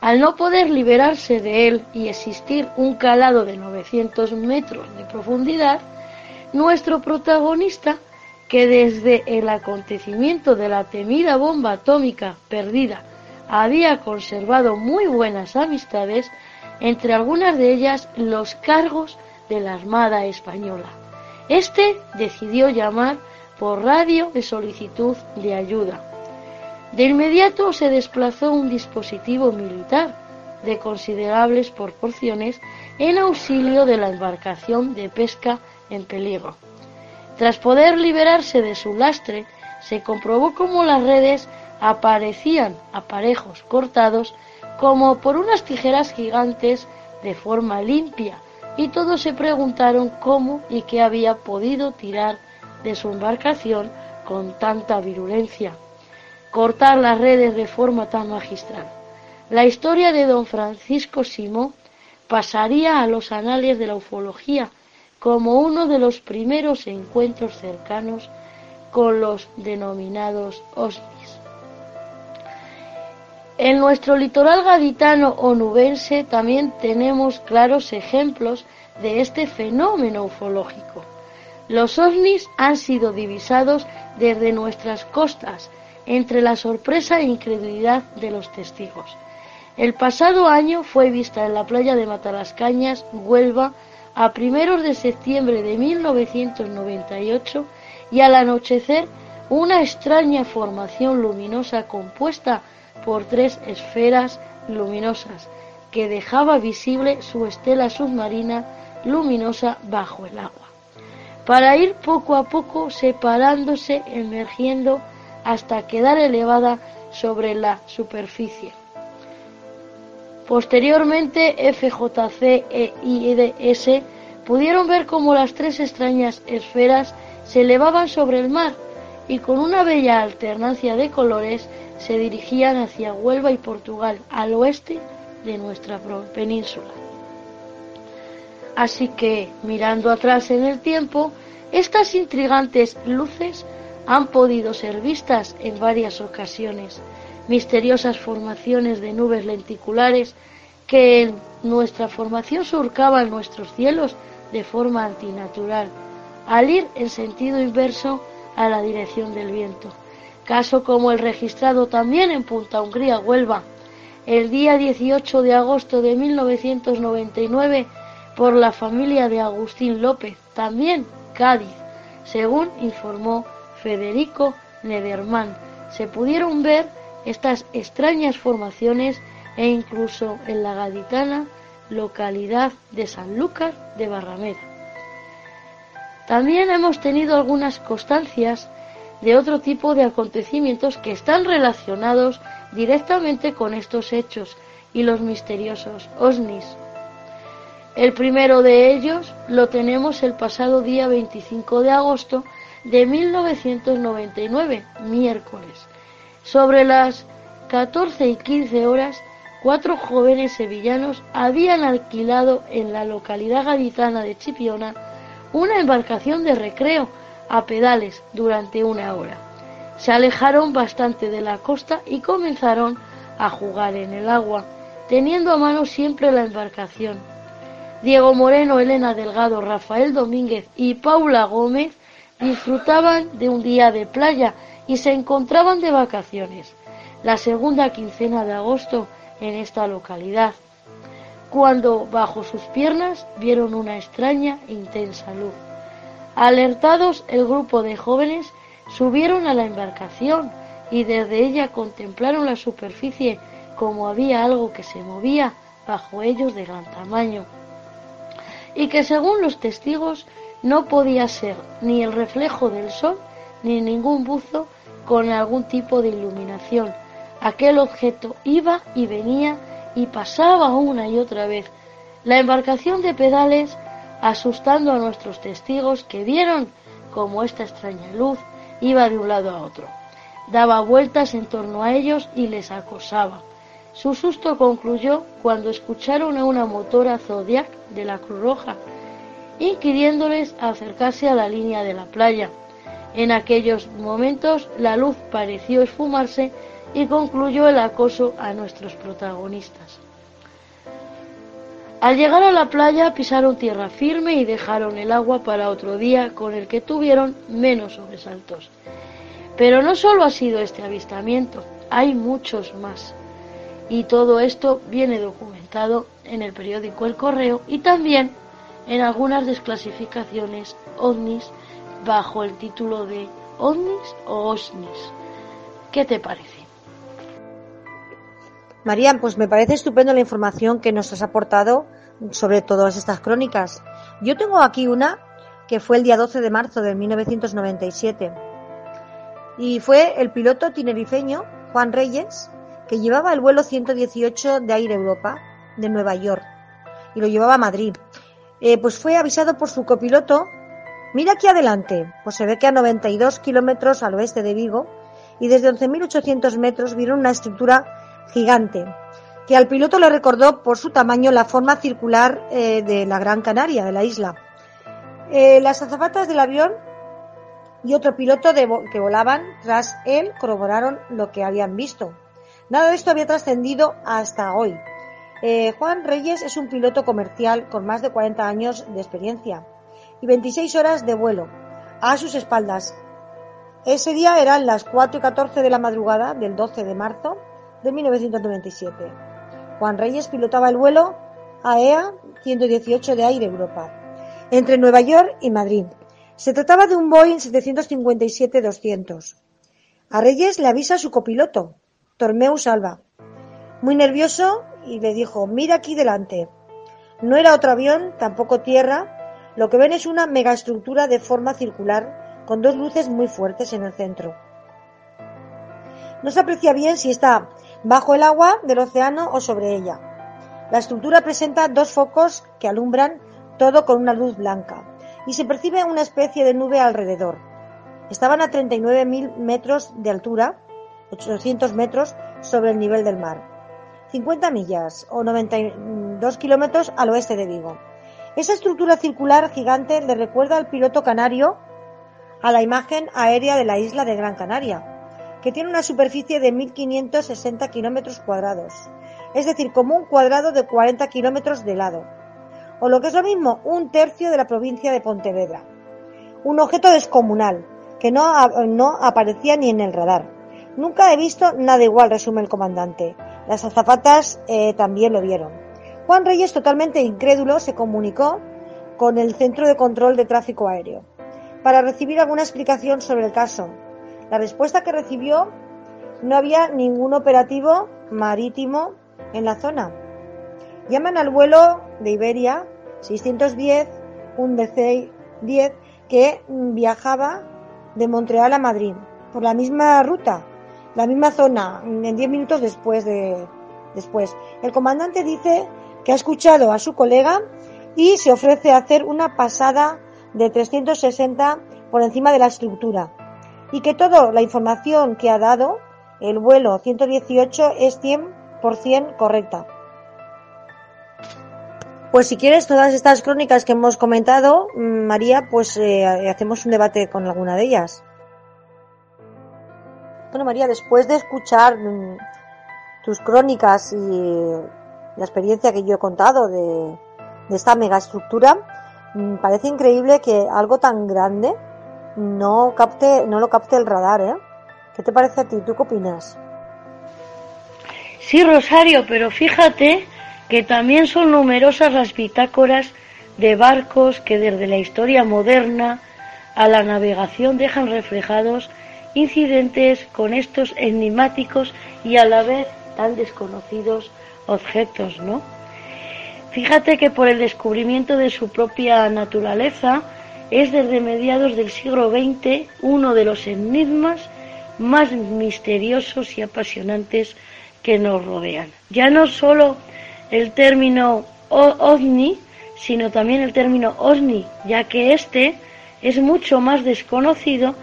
Al no poder liberarse de él y existir un calado de 900 metros de profundidad, nuestro protagonista, que desde el acontecimiento de la temida bomba atómica perdida había conservado muy buenas amistades, entre algunas de ellas los cargos de la Armada Española. Este decidió llamar por radio de solicitud de ayuda. De inmediato se desplazó un dispositivo militar de considerables proporciones en auxilio de la embarcación de pesca en peligro. Tras poder liberarse de su lastre, se comprobó cómo las redes aparecían aparejos cortados como por unas tijeras gigantes de forma limpia, y todos se preguntaron cómo y qué había podido tirar de su embarcación con tanta virulencia, cortar las redes de forma tan magistral. La historia de don Francisco Simó pasaría a los anales de la ufología como uno de los primeros encuentros cercanos con los denominados OSNIs. En nuestro litoral gaditano o nubense también tenemos claros ejemplos de este fenómeno ufológico. Los ovnis han sido divisados desde nuestras costas, entre la sorpresa e incredulidad de los testigos. El pasado año fue vista en la playa de Matalascañas, Huelva, a primeros de septiembre de 1998 y al anochecer una extraña formación luminosa compuesta por tres esferas luminosas que dejaba visible su estela submarina luminosa bajo el agua para ir poco a poco separándose, emergiendo hasta quedar elevada sobre la superficie. Posteriormente, FJC e IDS pudieron ver cómo las tres extrañas esferas se elevaban sobre el mar y con una bella alternancia de colores se dirigían hacia Huelva y Portugal, al oeste de nuestra península. Así que, mirando atrás en el tiempo, estas intrigantes luces han podido ser vistas en varias ocasiones, misteriosas formaciones de nubes lenticulares que en nuestra formación surcaban nuestros cielos de forma antinatural, al ir en sentido inverso a la dirección del viento. Caso como el registrado también en Punta Hungría, Huelva, el día 18 de agosto de 1999 por la familia de Agustín López, también Cádiz, según informó Federico Nederman se pudieron ver estas extrañas formaciones e incluso en la gaditana localidad de Sanlúcar de Barrameda. También hemos tenido algunas constancias de otro tipo de acontecimientos que están relacionados directamente con estos hechos y los misteriosos OSNIs. El primero de ellos lo tenemos el pasado día 25 de agosto de 1999, miércoles. Sobre las 14 y 15 horas, cuatro jóvenes sevillanos habían alquilado en la localidad gaditana de Chipiona una embarcación de recreo a pedales durante una hora. Se alejaron bastante de la costa y comenzaron a jugar en el agua, teniendo a mano siempre la embarcación. Diego Moreno, Elena Delgado, Rafael Domínguez y Paula Gómez disfrutaban de un día de playa y se encontraban de vacaciones, la segunda quincena de agosto en esta localidad cuando bajo sus piernas vieron una extraña e intensa luz. Alertados, el grupo de jóvenes subieron a la embarcación y desde ella contemplaron la superficie como había algo que se movía bajo ellos de gran tamaño y que según los testigos no podía ser ni el reflejo del sol ni ningún buzo con algún tipo de iluminación. Aquel objeto iba y venía y pasaba una y otra vez la embarcación de pedales asustando a nuestros testigos que vieron como esta extraña luz iba de un lado a otro. Daba vueltas en torno a ellos y les acosaba. Su susto concluyó cuando escucharon a una motora Zodiac de la Cruz Roja, inquiriéndoles acercarse a la línea de la playa. En aquellos momentos la luz pareció esfumarse y concluyó el acoso a nuestros protagonistas. Al llegar a la playa pisaron tierra firme y dejaron el agua para otro día con el que tuvieron menos sobresaltos. Pero no solo ha sido este avistamiento, hay muchos más. Y todo esto viene documentado en el periódico El Correo y también en algunas desclasificaciones ovnis bajo el título de ovnis o osnis. ¿Qué te parece? María, pues me parece estupendo la información que nos has aportado sobre todas estas crónicas. Yo tengo aquí una que fue el día 12 de marzo de 1997 y fue el piloto tinerifeño Juan Reyes que llevaba el vuelo 118 de Air Europa de Nueva York y lo llevaba a Madrid. Eh, pues fue avisado por su copiloto, mira aquí adelante, pues se ve que a 92 kilómetros al oeste de Vigo y desde 11.800 metros vieron una estructura gigante, que al piloto le recordó por su tamaño la forma circular eh, de la Gran Canaria, de la isla. Eh, las azafatas del avión y otro piloto que volaban tras él corroboraron lo que habían visto. Nada de esto había trascendido hasta hoy. Eh, Juan Reyes es un piloto comercial con más de 40 años de experiencia y 26 horas de vuelo a sus espaldas. Ese día eran las 4 y 14 de la madrugada del 12 de marzo de 1997. Juan Reyes pilotaba el vuelo AEA 118 de Aire Europa entre Nueva York y Madrid. Se trataba de un Boeing 757-200. A Reyes le avisa su copiloto, Tormeu Salva, muy nervioso y le dijo, mira aquí delante. No era otro avión, tampoco tierra, lo que ven es una megaestructura de forma circular con dos luces muy fuertes en el centro. No se aprecia bien si está bajo el agua del océano o sobre ella. La estructura presenta dos focos que alumbran todo con una luz blanca y se percibe una especie de nube alrededor. Estaban a 39.000 metros de altura, 800 metros sobre el nivel del mar, 50 millas o 92 kilómetros al oeste de Vigo. Esa estructura circular gigante le recuerda al piloto canario a la imagen aérea de la isla de Gran Canaria, que tiene una superficie de 1.560 kilómetros cuadrados, es decir, como un cuadrado de 40 kilómetros de lado, o lo que es lo mismo, un tercio de la provincia de Pontevedra. Un objeto descomunal, que no, no aparecía ni en el radar. Nunca he visto nada igual, resume el comandante. Las azafatas eh, también lo vieron. Juan Reyes, totalmente incrédulo, se comunicó con el Centro de Control de Tráfico Aéreo. para recibir alguna explicación sobre el caso. La respuesta que recibió no había ningún operativo marítimo en la zona. Llaman al vuelo de Iberia 610, un DC-10 que viajaba de Montreal a Madrid por la misma ruta, la misma zona, en 10 minutos después de después. El comandante dice que ha escuchado a su colega y se ofrece a hacer una pasada de 360 por encima de la estructura y que toda la información que ha dado el vuelo 118 es 100% correcta. Pues si quieres todas estas crónicas que hemos comentado, mm, María, pues eh, hacemos un debate con alguna de ellas. María, después de escuchar mm, tus crónicas y la experiencia que yo he contado de, esta megaestructura, mm, parece increíble que algo tan grande no capte, no lo capte el radar, ¿eh? ¿Qué te parece a ti? ¿Tú qué opinas? Sí, Rosario, pero fíjate que también son numerosas las bitácoras de barcos que desde la historia moderna a la navegación dejan reflejados incidentes con estos enigmáticos y a la vez tan desconocidos objetos, ¿no? Fíjate que por el descubrimiento de su propia naturaleza es desde mediados del siglo XX uno de los enigmas más misteriosos y apasionantes que nos rodean. Ya no solo el término ovni, sino también el término osni, ya que este es mucho más desconocido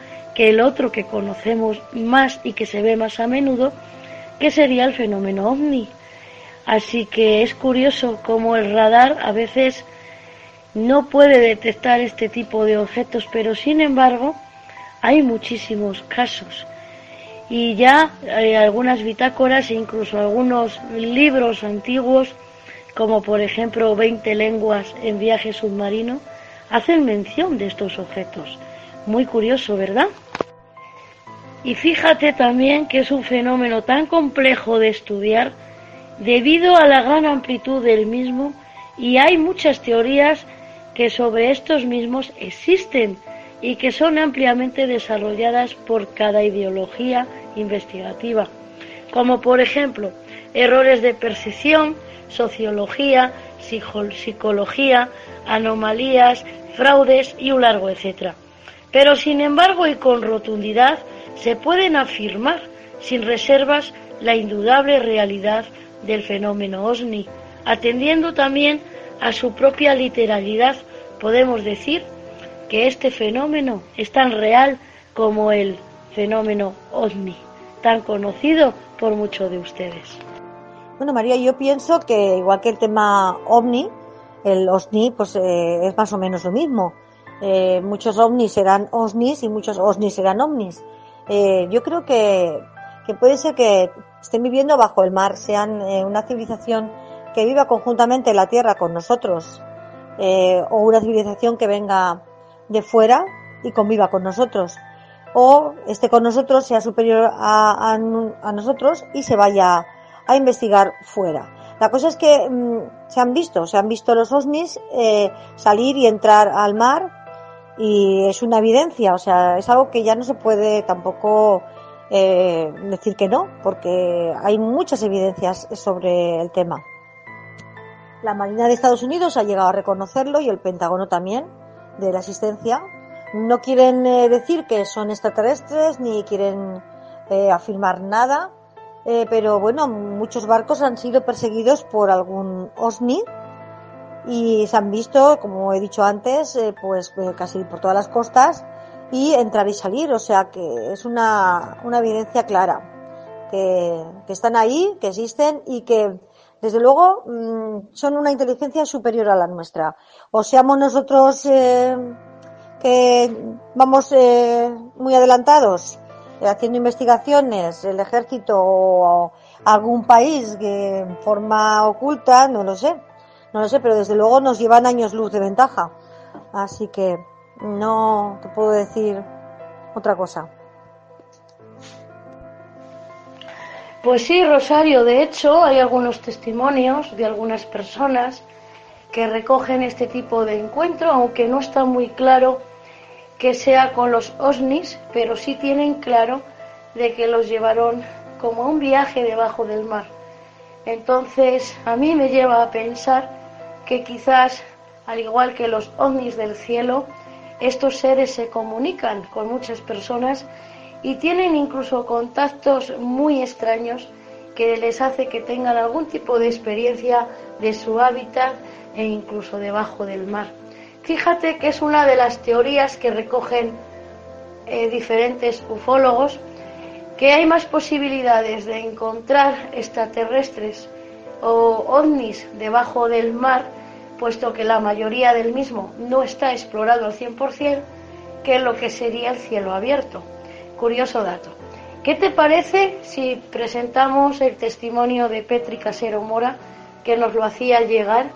el otro que conocemos más y que se ve más a menudo, que sería el fenómeno ovni. Así que es curioso cómo el radar a veces no puede detectar este tipo de objetos, pero sin embargo hay muchísimos casos. Y ya hay algunas bitácoras e incluso algunos libros antiguos, como por ejemplo 20 lenguas en viaje submarino, hacen mención de estos objetos. Muy curioso, ¿verdad? Y fíjate también que es un fenómeno tan complejo de estudiar debido a la gran amplitud del mismo y hay muchas teorías que sobre estos mismos existen y que son ampliamente desarrolladas por cada ideología investigativa, como por ejemplo errores de percepción, sociología, psicología, anomalías, fraudes y un largo etcétera. Pero sin embargo y con rotundidad se pueden afirmar sin reservas la indudable realidad del fenómeno OSNI. Atendiendo también a su propia literalidad, podemos decir que este fenómeno es tan real como el fenómeno OSNI, tan conocido por muchos de ustedes. Bueno, María, yo pienso que igual que el tema OVNI, el OSNI pues eh, es más o menos lo mismo. Eh, muchos OVNIs serán OSNIs y muchos OSNIs serán OVNIs. Eh, yo creo que, puede ser que estén viviendo bajo el mar, sean eh, una civilización que viva conjuntamente en la Tierra con nosotros, o una civilización que venga de fuera y conviva con nosotros, o esté con nosotros, sea superior a, nosotros y se vaya a investigar fuera. La cosa es que mm, se han visto, se han visto los OSNIs salir y entrar al mar y es una evidencia, o sea, es algo que ya no se puede tampoco eh, decir que no, porque hay muchas evidencias sobre el tema. La Marina de Estados Unidos ha llegado a reconocerlo y el Pentágono también, de la existencia. No quieren eh, decir que son extraterrestres ni quieren eh, afirmar nada, pero bueno, muchos barcos han sido perseguidos por algún OSNI y se han visto, como he dicho antes, eh, pues eh, casi por todas las costas y entrar y salir, o sea que es una, una evidencia clara que, que están ahí, que existen y que desde luego mm, son una inteligencia superior a la nuestra. O seamos nosotros eh, que vamos eh, muy adelantados eh, haciendo investigaciones, el ejército o algún país que en forma oculta, no lo sé no lo sé, pero desde luego nos llevan años luz de ventaja. Así que no te puedo decir otra cosa. Pues sí, Rosario, de hecho hay algunos testimonios de algunas personas que recogen este tipo de encuentro, aunque no está muy claro que sea con los OSNIs, pero sí tienen claro de que los llevaron como un viaje debajo del mar. Entonces, a mí me lleva a pensar que quizás, al igual que los ovnis del cielo, estos seres se comunican con muchas personas y tienen incluso contactos muy extraños que les hace que tengan algún tipo de experiencia de su hábitat e incluso debajo del mar. Fíjate que es una de las teorías que recogen eh, diferentes ufólogos, que hay más posibilidades de encontrar extraterrestres o ovnis debajo del mar, puesto que la mayoría del mismo no está explorado al 100%, que lo que sería el cielo abierto. Curioso dato. ¿Qué te parece si presentamos el testimonio de Petri Casero Mora, que nos lo hacía llegar,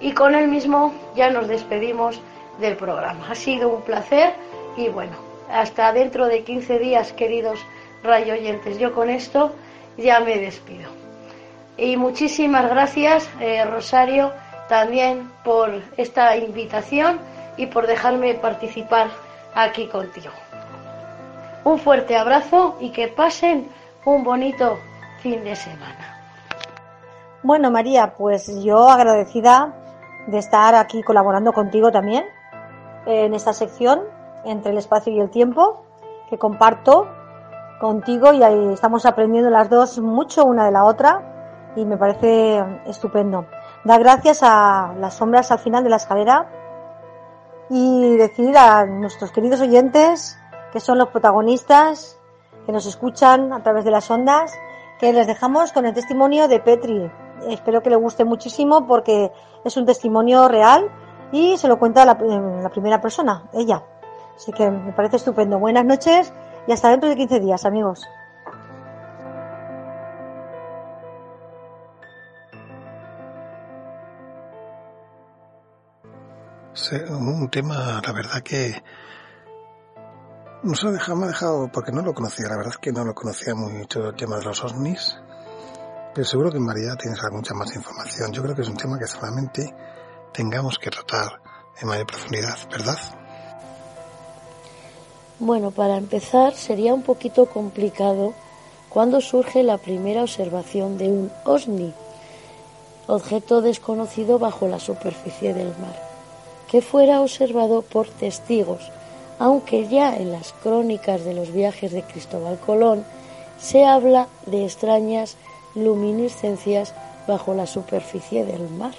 y con él mismo ya nos despedimos del programa? Ha sido un placer y bueno, hasta dentro de 15 días, queridos rayo oyentes. Yo con esto ya me despido. Y muchísimas gracias, eh, Rosario, también por esta invitación y por dejarme participar aquí contigo. Un fuerte abrazo y que pasen un bonito fin de semana. Bueno, María, pues yo agradecida de estar aquí colaborando contigo también en esta sección entre el espacio y el tiempo que comparto contigo y estamos aprendiendo las dos mucho una de la otra y me parece estupendo. Dar gracias a las sombras al final de la escalera y decir a nuestros queridos oyentes que son los protagonistas que nos escuchan a través de las ondas que les dejamos con el testimonio de Petri. Espero que le guste muchísimo porque es un testimonio real y se lo cuenta la, la primera persona, ella. Así que me parece estupendo. Buenas noches y hasta dentro de 15 días, amigos. Un tema, la verdad que nos ha dejado, ha dejado, porque no lo conocía, la verdad es que no lo conocía mucho el tema de los ovnis, pero seguro que María tienes mucha más información. Yo creo que es un tema que solamente tengamos que tratar en mayor profundidad, ¿verdad? Bueno, para empezar sería un poquito complicado cuando surge la primera observación de un OSNI, objeto desconocido bajo la superficie del mar, que fuera observado por testigos, aunque ya en las crónicas de los viajes de Cristóbal Colón se habla de extrañas luminiscencias bajo la superficie del mar.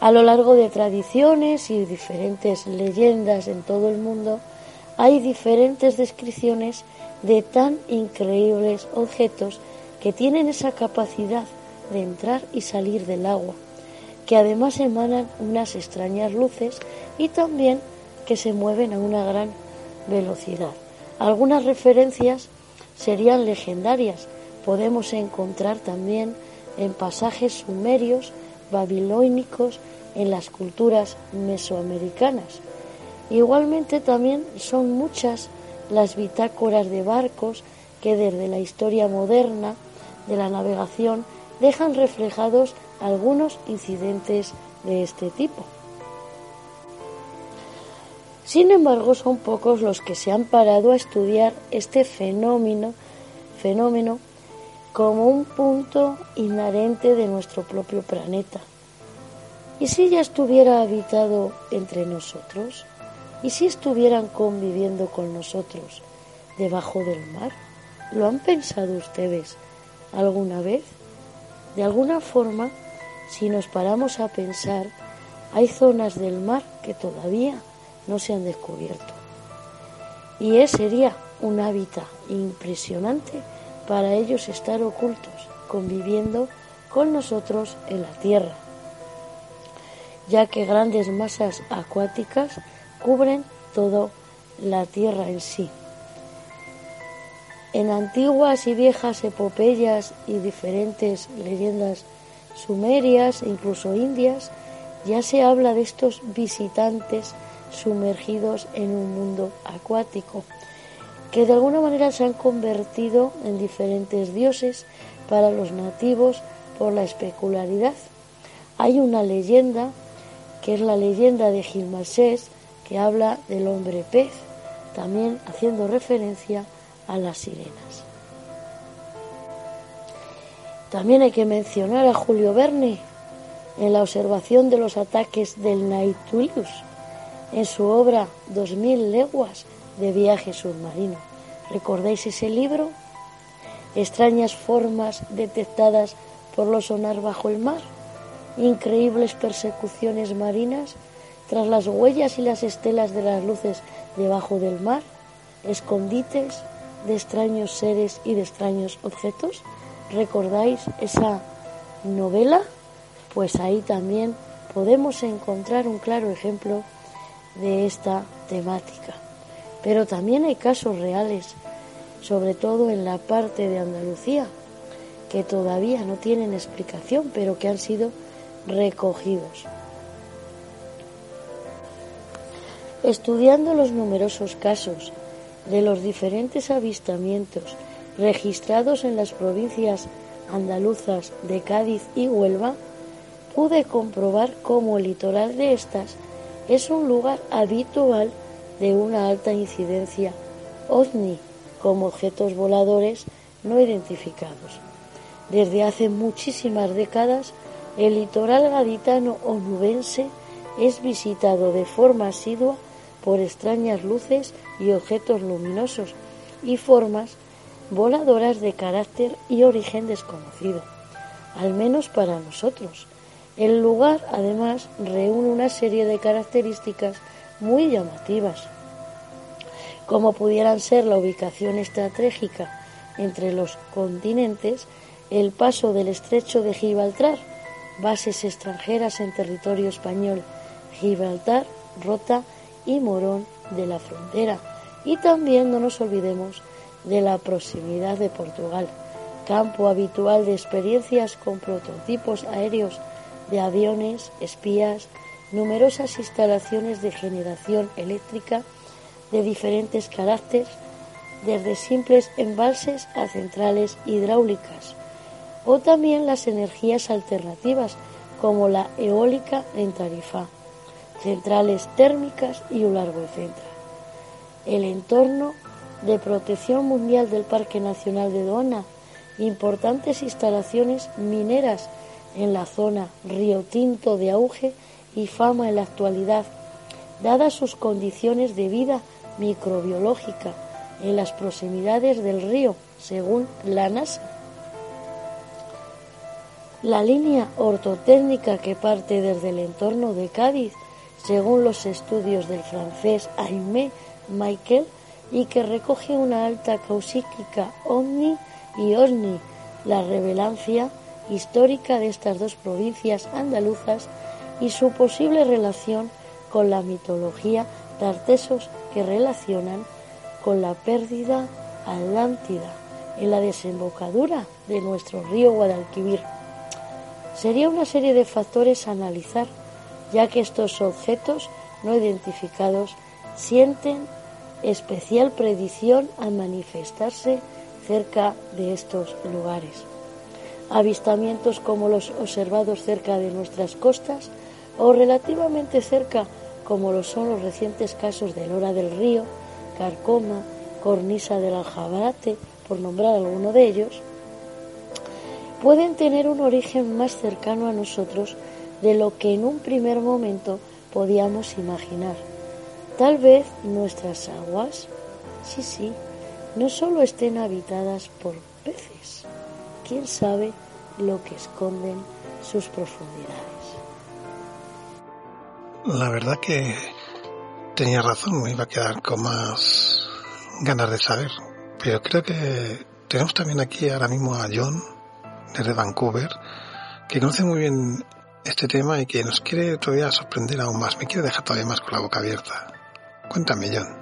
A lo largo de tradiciones y diferentes leyendas en todo el mundo, hay diferentes descripciones de tan increíbles objetos que tienen esa capacidad de entrar y salir del agua, que además emanan unas extrañas luces y también que se mueven a una gran velocidad. Algunas referencias serían legendarias. Podemos encontrar también en pasajes sumerios babilónicos en las culturas mesoamericanas. Igualmente también son muchas las bitácoras de barcos que desde la historia moderna de la navegación dejan reflejados algunos incidentes de este tipo. Sin embargo, son pocos los que se han parado a estudiar este fenómeno, fenómeno como un punto inherente de nuestro propio planeta. ¿Y si ya estuviera habitado entre nosotros? ¿Y si estuvieran conviviendo con nosotros debajo del mar? ¿Lo han pensado ustedes alguna vez? De alguna forma, si nos paramos a pensar, hay zonas del mar que todavía no se han descubierto. Y ese sería un hábitat impresionante para ellos estar ocultos, conviviendo con nosotros en la tierra, ya que grandes masas acuáticas cubren toda la tierra en sí. En antiguas y viejas epopeyas y diferentes leyendas sumerias e incluso indias, ya se habla de estos visitantes sumergidos en un mundo acuático que de alguna manera se han convertido en diferentes dioses para los nativos por la especularidad. Hay una leyenda, que es la leyenda de Gilmasés, que habla del hombre pez, también haciendo referencia a las sirenas. También hay que mencionar a Julio Verne en la observación de los ataques del Nautilus en su obra Dos mil leguas de viaje submarino. ¿Recordáis ese libro? Extrañas formas detectadas por lo sonar bajo el mar, increíbles persecuciones marinas tras las huellas y las estelas de las luces debajo del mar, escondites de extraños seres y de extraños objetos. ¿Recordáis esa novela? Pues ahí también podemos encontrar un claro ejemplo de esta temática. Pero también hay casos reales, sobre todo en la parte de Andalucía, que todavía no tienen explicación, pero que han sido recogidos. Estudiando los numerosos casos de los diferentes avistamientos registrados en las provincias andaluzas de Cádiz y Huelva, pude comprobar cómo el litoral de estas es un lugar habitual de una alta incidencia ovni como objetos voladores no identificados. Desde hace muchísimas décadas, el litoral gaditano o nubense es visitado de forma asidua por extrañas luces y objetos luminosos y formas voladoras de carácter y origen desconocido, al menos para nosotros. El lugar, además, reúne una serie de características muy llamativas, como pudieran ser la ubicación estratégica entre los continentes, el paso del estrecho de Gibraltar, bases extranjeras en territorio español, Gibraltar, Rota y Morón de la frontera, y también no nos olvidemos de la proximidad de Portugal, campo habitual de experiencias con prototipos aéreos de aviones, espías, numerosas instalaciones de generación eléctrica de diferentes caracteres, desde simples embalses a centrales hidráulicas, o también las energías alternativas como la eólica en Tarifa, centrales térmicas y un largo etcétera. El entorno de protección mundial del Parque Nacional de Dona, importantes instalaciones mineras en la zona Río Tinto de auge y fama en la actualidad, dadas sus condiciones de vida microbiológica en las proximidades del río, según la NASA. La línea ortotécnica que parte desde el entorno de Cádiz, según los estudios del francés Aimé Michael, y que recoge una alta causíquica omni y osni, la revelancia histórica de estas dos provincias andaluzas y su posible relación con la mitología de artesos que relacionan con la pérdida atlántida en la desembocadura de nuestro río Guadalquivir. Sería una serie de factores a analizar, ya que estos objetos no identificados sienten especial predicción al manifestarse cerca de estos lugares avistamientos como los observados cerca de nuestras costas o relativamente cerca como lo son los recientes casos de Lora del Río, Carcoma, Cornisa del Aljabarate, por nombrar alguno de ellos, pueden tener un origen más cercano a nosotros de lo que en un primer momento podíamos imaginar. Tal vez nuestras aguas, sí, sí, no solo estén habitadas por peces, quién sabe lo que esconden sus profundidades. La verdad que tenía razón, me iba a quedar con más ganas de saber. Pero creo que tenemos también aquí ahora mismo a John, desde Vancouver, que conoce muy bien este tema y que nos quiere todavía sorprender aún más. Me quiere dejar todavía más con la boca abierta. Cuéntame, John.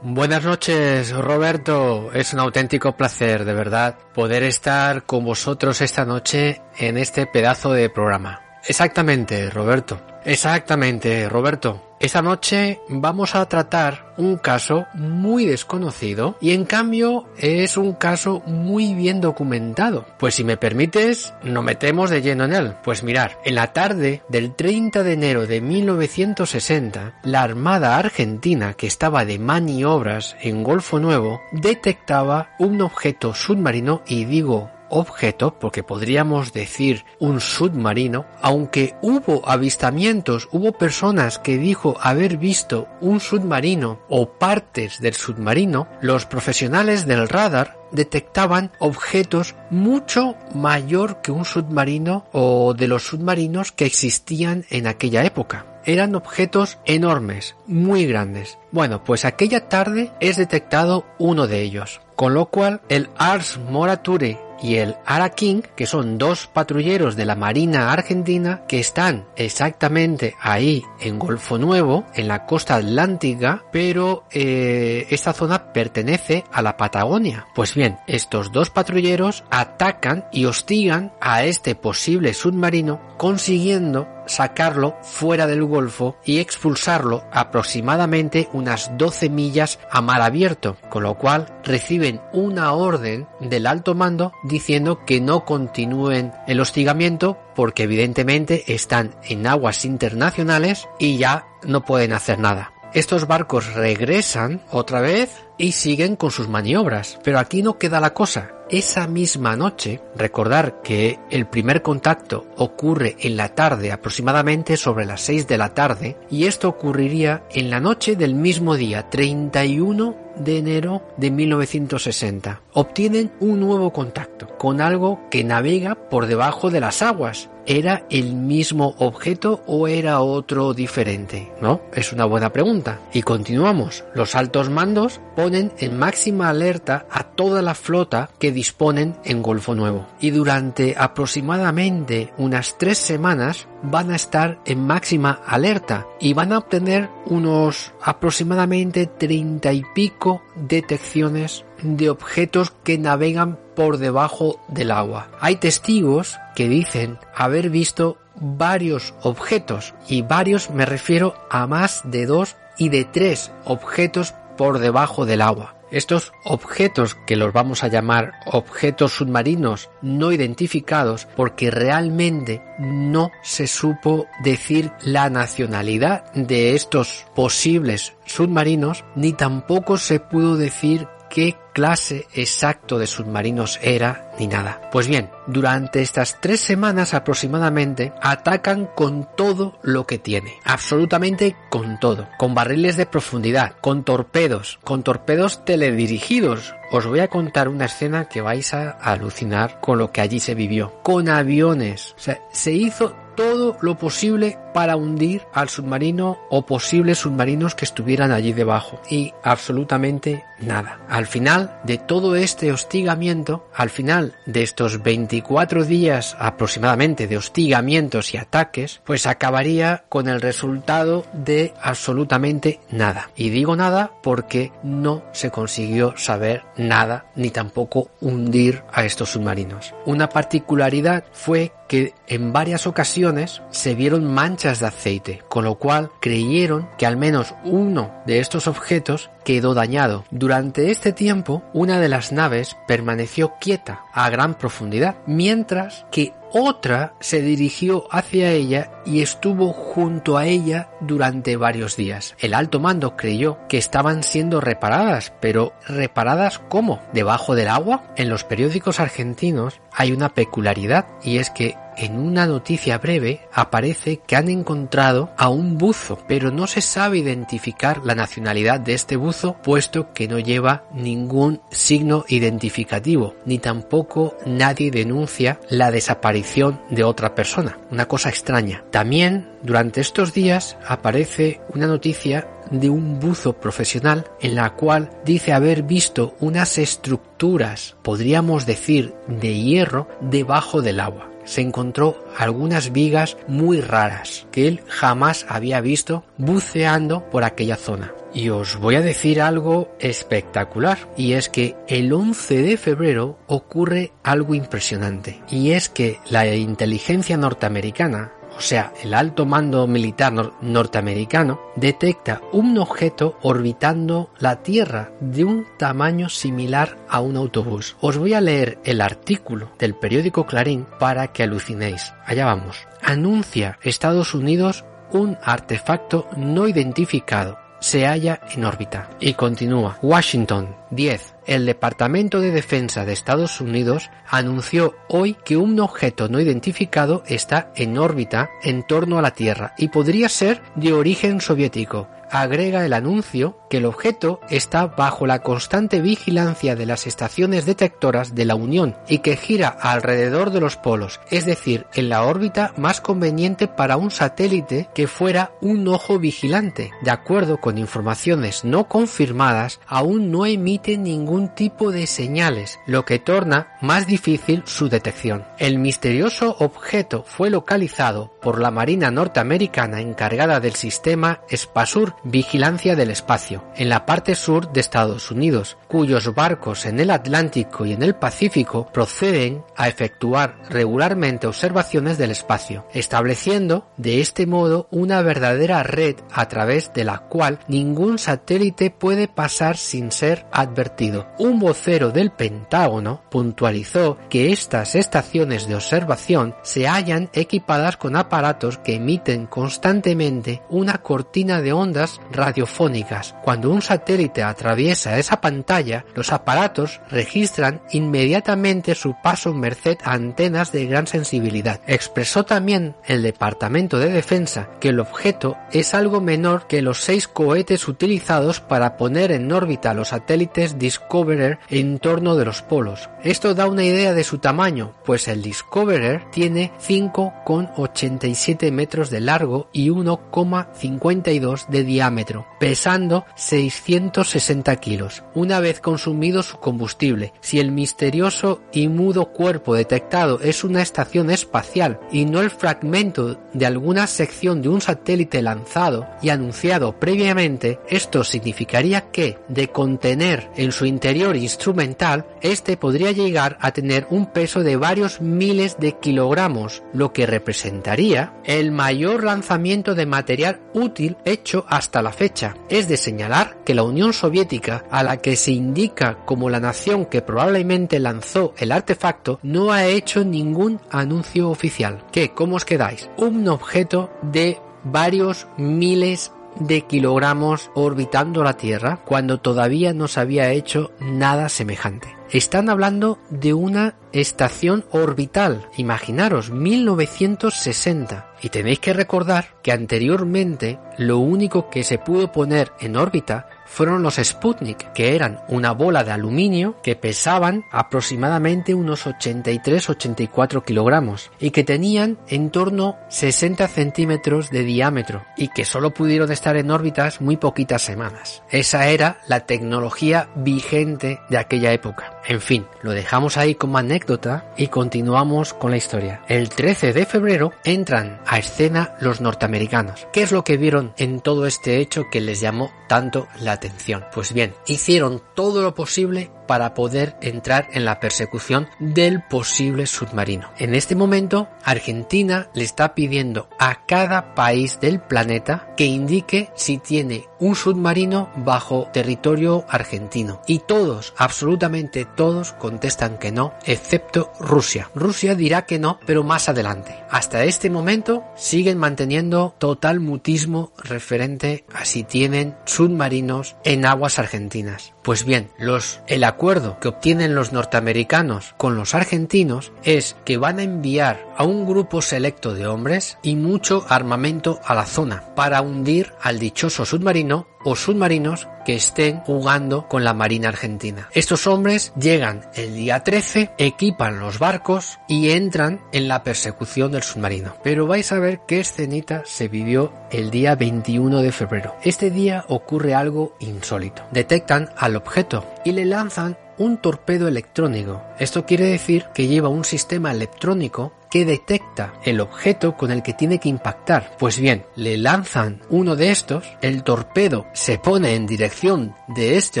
Buenas noches, Roberto. Es un auténtico placer, de verdad, poder estar con vosotros esta noche en este pedazo de programa. Exactamente, Roberto. Exactamente, Roberto. Esta noche vamos a tratar un caso muy desconocido y en cambio es un caso muy bien documentado. Pues si me permites, nos metemos de lleno en él. Pues mirar, en la tarde del 30 de enero de 1960, la Armada Argentina que estaba de maniobras en Golfo Nuevo detectaba un objeto submarino y digo objeto, porque podríamos decir un submarino, aunque hubo avistamientos, hubo personas que dijo haber visto un submarino o partes del submarino, los profesionales del radar detectaban objetos mucho mayor que un submarino o de los submarinos que existían en aquella época eran objetos enormes, muy grandes. Bueno, pues aquella tarde es detectado uno de ellos, con lo cual el Ars Morature y el Ara King, que son dos patrulleros de la Marina Argentina que están exactamente ahí en Golfo Nuevo, en la costa atlántica, pero eh, esta zona pertenece a la Patagonia. Pues bien, estos dos patrulleros atacan y hostigan a este posible submarino consiguiendo sacarlo fuera del Golfo y expulsarlo aproximadamente unas 12 millas a mar abierto, con lo cual reciben una orden del alto mando diciendo que no continúen el hostigamiento porque evidentemente están en aguas internacionales y ya no pueden hacer nada. Estos barcos regresan otra vez y siguen con sus maniobras, pero aquí no queda la cosa esa misma noche, recordar que el primer contacto ocurre en la tarde, aproximadamente sobre las 6 de la tarde, y esto ocurriría en la noche del mismo día, 31 de enero de 1960. Obtienen un nuevo contacto con algo que navega por debajo de las aguas. ¿Era el mismo objeto o era otro diferente? ¿No? Es una buena pregunta. Y continuamos. Los altos mandos en máxima alerta a toda la flota que disponen en Golfo Nuevo. Y durante aproximadamente unas tres semanas van a estar en máxima alerta y van a obtener unos aproximadamente treinta y pico detecciones de objetos que navegan por debajo del agua. Hay testigos que dicen haber visto varios objetos y varios me refiero a más de dos y de tres objetos por debajo del agua. Estos objetos, que los vamos a llamar objetos submarinos no identificados, porque realmente no se supo decir la nacionalidad de estos posibles submarinos, ni tampoco se pudo decir qué clase exacto de submarinos era ni nada. Pues bien, durante estas tres semanas aproximadamente atacan con todo lo que tiene, absolutamente con todo, con barriles de profundidad, con torpedos, con torpedos teledirigidos. Os voy a contar una escena que vais a alucinar con lo que allí se vivió, con aviones, o sea, se hizo todo lo posible para hundir al submarino o posibles submarinos que estuvieran allí debajo y absolutamente nada. Al final de todo este hostigamiento, al final de estos 24 días aproximadamente de hostigamientos y ataques, pues acabaría con el resultado de absolutamente nada. Y digo nada porque no se consiguió saber nada ni tampoco hundir a estos submarinos. Una particularidad fue que en varias ocasiones se vieron manchas de aceite, con lo cual creyeron que al menos uno de estos objetos quedó dañado. Durante este tiempo, una de las naves permaneció quieta a gran profundidad, mientras que otra se dirigió hacia ella y estuvo junto a ella durante varios días. El alto mando creyó que estaban siendo reparadas, pero ¿reparadas cómo? ¿Debajo del agua? En los periódicos argentinos hay una peculiaridad y es que en una noticia breve aparece que han encontrado a un buzo, pero no se sabe identificar la nacionalidad de este buzo puesto que no lleva ningún signo identificativo, ni tampoco nadie denuncia la desaparición de otra persona. Una cosa extraña. También durante estos días aparece una noticia de un buzo profesional en la cual dice haber visto unas estructuras, podríamos decir, de hierro debajo del agua se encontró algunas vigas muy raras que él jamás había visto buceando por aquella zona. Y os voy a decir algo espectacular, y es que el 11 de febrero ocurre algo impresionante, y es que la inteligencia norteamericana o sea, el alto mando militar norteamericano, detecta un objeto orbitando la Tierra de un tamaño similar a un autobús. Os voy a leer el artículo del periódico Clarín para que alucinéis. Allá vamos. Anuncia Estados Unidos un artefacto no identificado se halla en órbita. Y continúa. Washington 10. El Departamento de Defensa de Estados Unidos anunció hoy que un objeto no identificado está en órbita en torno a la Tierra y podría ser de origen soviético agrega el anuncio que el objeto está bajo la constante vigilancia de las estaciones detectoras de la Unión y que gira alrededor de los polos, es decir, en la órbita más conveniente para un satélite que fuera un ojo vigilante. De acuerdo con informaciones no confirmadas, aún no emite ningún tipo de señales, lo que torna más difícil su detección. El misterioso objeto fue localizado por la Marina norteamericana encargada del sistema Spasur Vigilancia del Espacio, en la parte sur de Estados Unidos, cuyos barcos en el Atlántico y en el Pacífico proceden a efectuar regularmente observaciones del espacio, estableciendo de este modo una verdadera red a través de la cual ningún satélite puede pasar sin ser advertido. Un vocero del Pentágono puntualizó que estas estaciones de observación se hallan equipadas con aparatos que emiten constantemente una cortina de ondas radiofónicas. Cuando un satélite atraviesa esa pantalla, los aparatos registran inmediatamente su paso merced a antenas de gran sensibilidad. Expresó también el Departamento de Defensa que el objeto es algo menor que los seis cohetes utilizados para poner en órbita los satélites Discoverer en torno de los polos. Esto da una idea de su tamaño, pues el Discoverer tiene 5,87 metros de largo y 1,52 de diámetro diámetro, pesando 660 kilos, una vez consumido su combustible. Si el misterioso y mudo cuerpo detectado es una estación espacial y no el fragmento de alguna sección de un satélite lanzado y anunciado previamente, esto significaría que, de contener en su interior instrumental, este podría llegar a tener un peso de varios miles de kilogramos, lo que representaría el mayor lanzamiento de material útil hecho hasta hasta la fecha. Es de señalar que la Unión Soviética, a la que se indica como la nación que probablemente lanzó el artefacto, no ha hecho ningún anuncio oficial. ¿Qué? ¿Cómo os quedáis? Un objeto de varios miles de kilogramos orbitando la Tierra cuando todavía no se había hecho nada semejante. Están hablando de una estación orbital, imaginaros, 1960. Y tenéis que recordar que anteriormente lo único que se pudo poner en órbita fueron los Sputnik, que eran una bola de aluminio que pesaban aproximadamente unos 83-84 kilogramos y que tenían en torno 60 centímetros de diámetro y que solo pudieron estar en órbitas muy poquitas semanas. Esa era la tecnología vigente de aquella época. En fin, lo dejamos ahí como anécdota y continuamos con la historia. El 13 de febrero entran a escena los norteamericanos. ¿Qué es lo que vieron en todo este hecho que les llamó tanto la atención? Pues bien, hicieron todo lo posible para poder entrar en la persecución del posible submarino. En este momento, Argentina le está pidiendo a cada país del planeta que indique si tiene un submarino bajo territorio argentino. Y todos, absolutamente todos, contestan que no, excepto Rusia. Rusia dirá que no, pero más adelante. Hasta este momento siguen manteniendo total mutismo referente a si tienen submarinos en aguas argentinas. Pues bien, los, el acuerdo que obtienen los norteamericanos con los argentinos es que van a enviar a un grupo selecto de hombres y mucho armamento a la zona para hundir al dichoso submarino o submarinos que estén jugando con la Marina Argentina. Estos hombres llegan el día 13, equipan los barcos y entran en la persecución del submarino. Pero vais a ver qué escenita se vivió el día 21 de febrero. Este día ocurre algo insólito. Detectan al objeto y le lanzan un torpedo electrónico. Esto quiere decir que lleva un sistema electrónico que detecta el objeto con el que tiene que impactar. Pues bien, le lanzan uno de estos, el torpedo se pone en dirección de este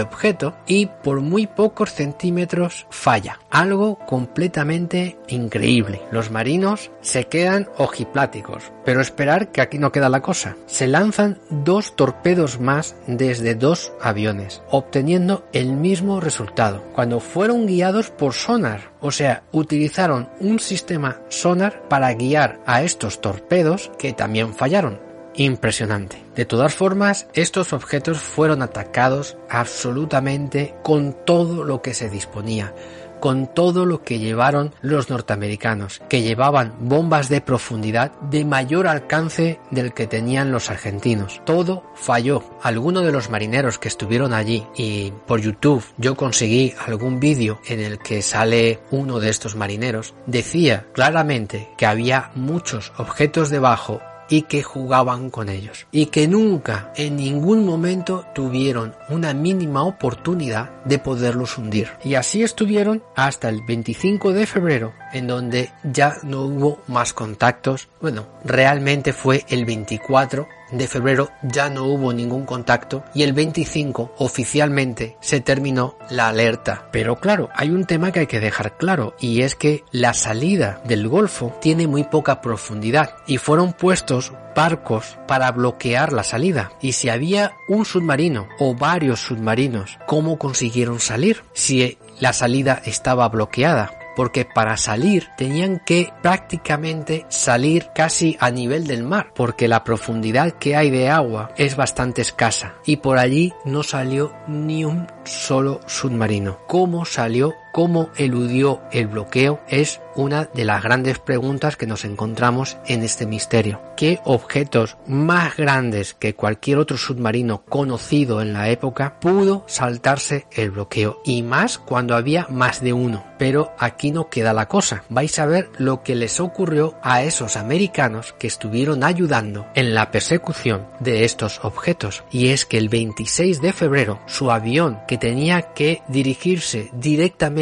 objeto y por muy pocos centímetros falla. Algo completamente increíble. Los marinos se quedan ojipláticos. Pero esperar que aquí no queda la cosa. Se lanzan dos torpedos más desde dos aviones, obteniendo el mismo resultado. Cuando fueron guiados por sonar, o sea, utilizaron un sistema sonar para guiar a estos torpedos que también fallaron. Impresionante. De todas formas, estos objetos fueron atacados absolutamente con todo lo que se disponía con todo lo que llevaron los norteamericanos, que llevaban bombas de profundidad de mayor alcance del que tenían los argentinos. Todo falló. Algunos de los marineros que estuvieron allí y por YouTube yo conseguí algún vídeo en el que sale uno de estos marineros, decía claramente que había muchos objetos debajo y que jugaban con ellos y que nunca en ningún momento tuvieron una mínima oportunidad de poderlos hundir. Y así estuvieron hasta el 25 de febrero en donde ya no hubo más contactos. Bueno, realmente fue el 24 de febrero ya no hubo ningún contacto y el 25 oficialmente se terminó la alerta. Pero claro, hay un tema que hay que dejar claro y es que la salida del Golfo tiene muy poca profundidad y fueron puestos barcos para bloquear la salida. Y si había un submarino o varios submarinos, ¿cómo consiguieron salir? Si la salida estaba bloqueada porque para salir tenían que prácticamente salir casi a nivel del mar, porque la profundidad que hay de agua es bastante escasa y por allí no salió ni un solo submarino. ¿Cómo salió? ¿Cómo eludió el bloqueo? Es una de las grandes preguntas que nos encontramos en este misterio. ¿Qué objetos más grandes que cualquier otro submarino conocido en la época pudo saltarse el bloqueo? Y más cuando había más de uno. Pero aquí no queda la cosa. Vais a ver lo que les ocurrió a esos americanos que estuvieron ayudando en la persecución de estos objetos. Y es que el 26 de febrero su avión que tenía que dirigirse directamente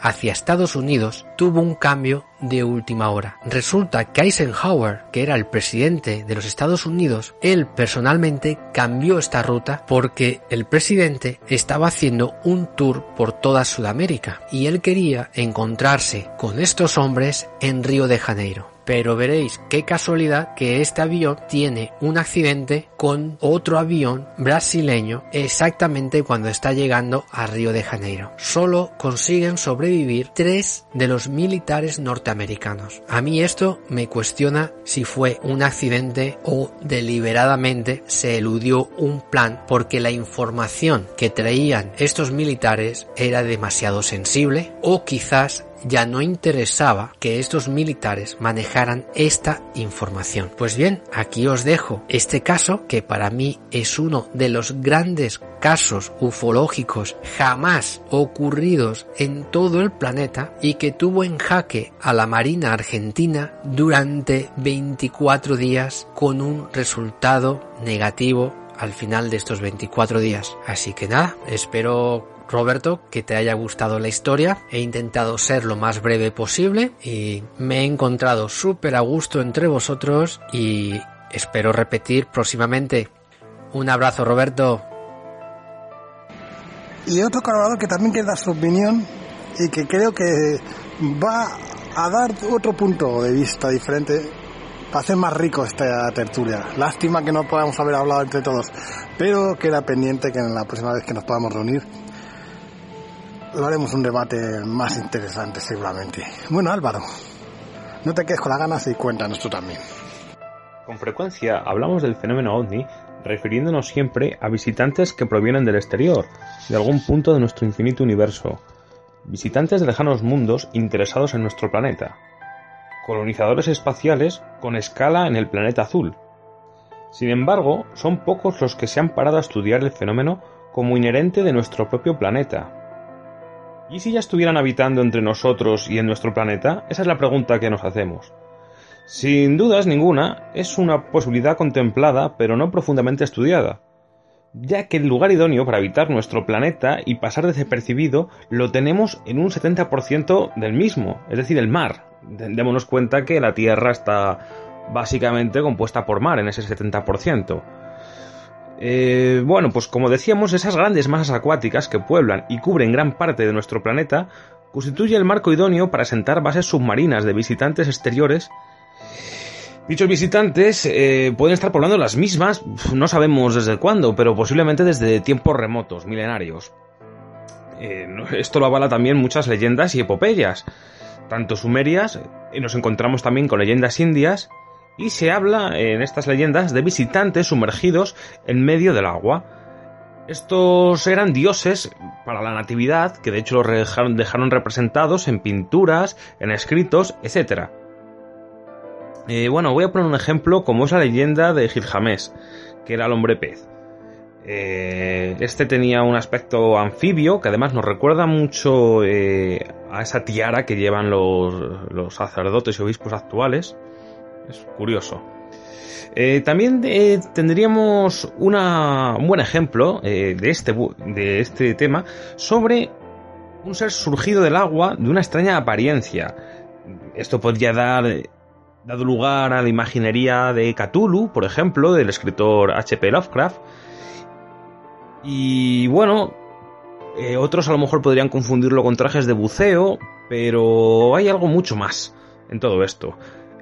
hacia Estados Unidos tuvo un cambio de última hora. Resulta que Eisenhower, que era el presidente de los Estados Unidos, él personalmente cambió esta ruta porque el presidente estaba haciendo un tour por toda Sudamérica y él quería encontrarse con estos hombres en Río de Janeiro pero veréis qué casualidad que este avión tiene un accidente con otro avión brasileño exactamente cuando está llegando a Río de Janeiro. Solo consiguen sobrevivir tres de los militares norteamericanos. A mí esto me cuestiona si fue un accidente o deliberadamente se eludió un plan porque la información que traían estos militares era demasiado sensible o quizás ya no interesaba que estos militares manejaran esta información. Pues bien, aquí os dejo este caso que para mí es uno de los grandes casos ufológicos jamás ocurridos en todo el planeta y que tuvo en jaque a la Marina Argentina durante 24 días con un resultado negativo al final de estos 24 días. Así que nada, espero Roberto, que te haya gustado la historia. He intentado ser lo más breve posible y me he encontrado súper a gusto entre vosotros y espero repetir próximamente. Un abrazo, Roberto. Y otro colaborador que también quiere dar su opinión y que creo que va a dar otro punto de vista diferente para hacer más rico esta tertulia. Lástima que no podamos haber hablado entre todos, pero queda pendiente que en la próxima vez que nos podamos reunir haremos un debate más interesante seguramente. Bueno Álvaro, no te quedes con las ganas y cuéntanos tú también. Con frecuencia hablamos del fenómeno ovni refiriéndonos siempre a visitantes que provienen del exterior, de algún punto de nuestro infinito universo, visitantes de lejanos mundos interesados en nuestro planeta, colonizadores espaciales con escala en el planeta azul. Sin embargo, son pocos los que se han parado a estudiar el fenómeno como inherente de nuestro propio planeta, ¿Y si ya estuvieran habitando entre nosotros y en nuestro planeta? Esa es la pregunta que nos hacemos. Sin dudas ninguna, es una posibilidad contemplada pero no profundamente estudiada, ya que el lugar idóneo para habitar nuestro planeta y pasar desapercibido lo tenemos en un 70% del mismo, es decir, el mar. démonos cuenta que la Tierra está básicamente compuesta por mar en ese 70%. Eh, bueno, pues como decíamos, esas grandes masas acuáticas que pueblan y cubren gran parte de nuestro planeta constituye el marco idóneo para sentar bases submarinas de visitantes exteriores. Dichos visitantes eh, pueden estar poblando las mismas, no sabemos desde cuándo, pero posiblemente desde tiempos remotos, milenarios. Eh, esto lo avala también muchas leyendas y epopeyas, tanto sumerias, y nos encontramos también con leyendas indias, y se habla en estas leyendas de visitantes sumergidos en medio del agua. Estos eran dioses para la natividad, que de hecho los dejaron, representados en pinturas, en escritos, etc. Eh, bueno, voy a poner un ejemplo como es la leyenda de Gilgamesh, que era el hombre pez. Eh, este tenía un aspecto anfibio que además nos recuerda mucho eh, a esa tiara que llevan los, sacerdotes y obispos actuales. Es curioso. Eh, también tendríamos un buen ejemplo de, este, de este tema sobre un ser surgido del agua de una extraña apariencia. Esto podría dar dado lugar a la imaginería de Cthulhu, por ejemplo, del escritor H.P. Lovecraft, y bueno, eh, otros a lo mejor podrían confundirlo con trajes de buceo, pero hay algo mucho más en todo esto.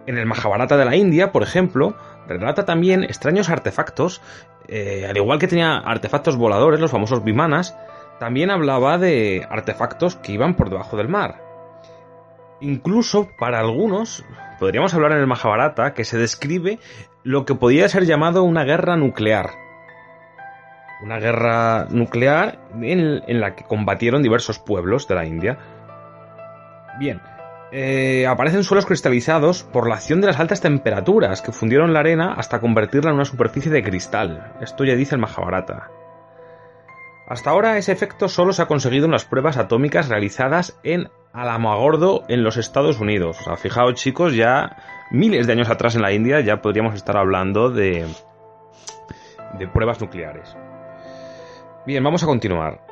En el Mahabharata de la India, por ejemplo, relata también extraños artefactos, eh, al igual que tenía artefactos voladores, los famosos vimanas, también hablaba de artefactos que iban por debajo del mar. Incluso para algunos, podríamos hablar en el Mahabharata que se describe lo que podía ser llamado una guerra nuclear, una guerra nuclear en, la que combatieron diversos pueblos de la India. Bien, eh, aparecen suelos cristalizados por la acción de las altas temperaturas que fundieron la arena hasta convertirla en una superficie de cristal. Esto ya dice el Mahabharata. Hasta ahora ese efecto solo se ha conseguido en las pruebas atómicas realizadas en Alamogordo en los Estados Unidos. O sea, fijaos chicos, ya miles de años atrás en la India ya podríamos estar hablando de, de pruebas nucleares. Bien, vamos a continuar.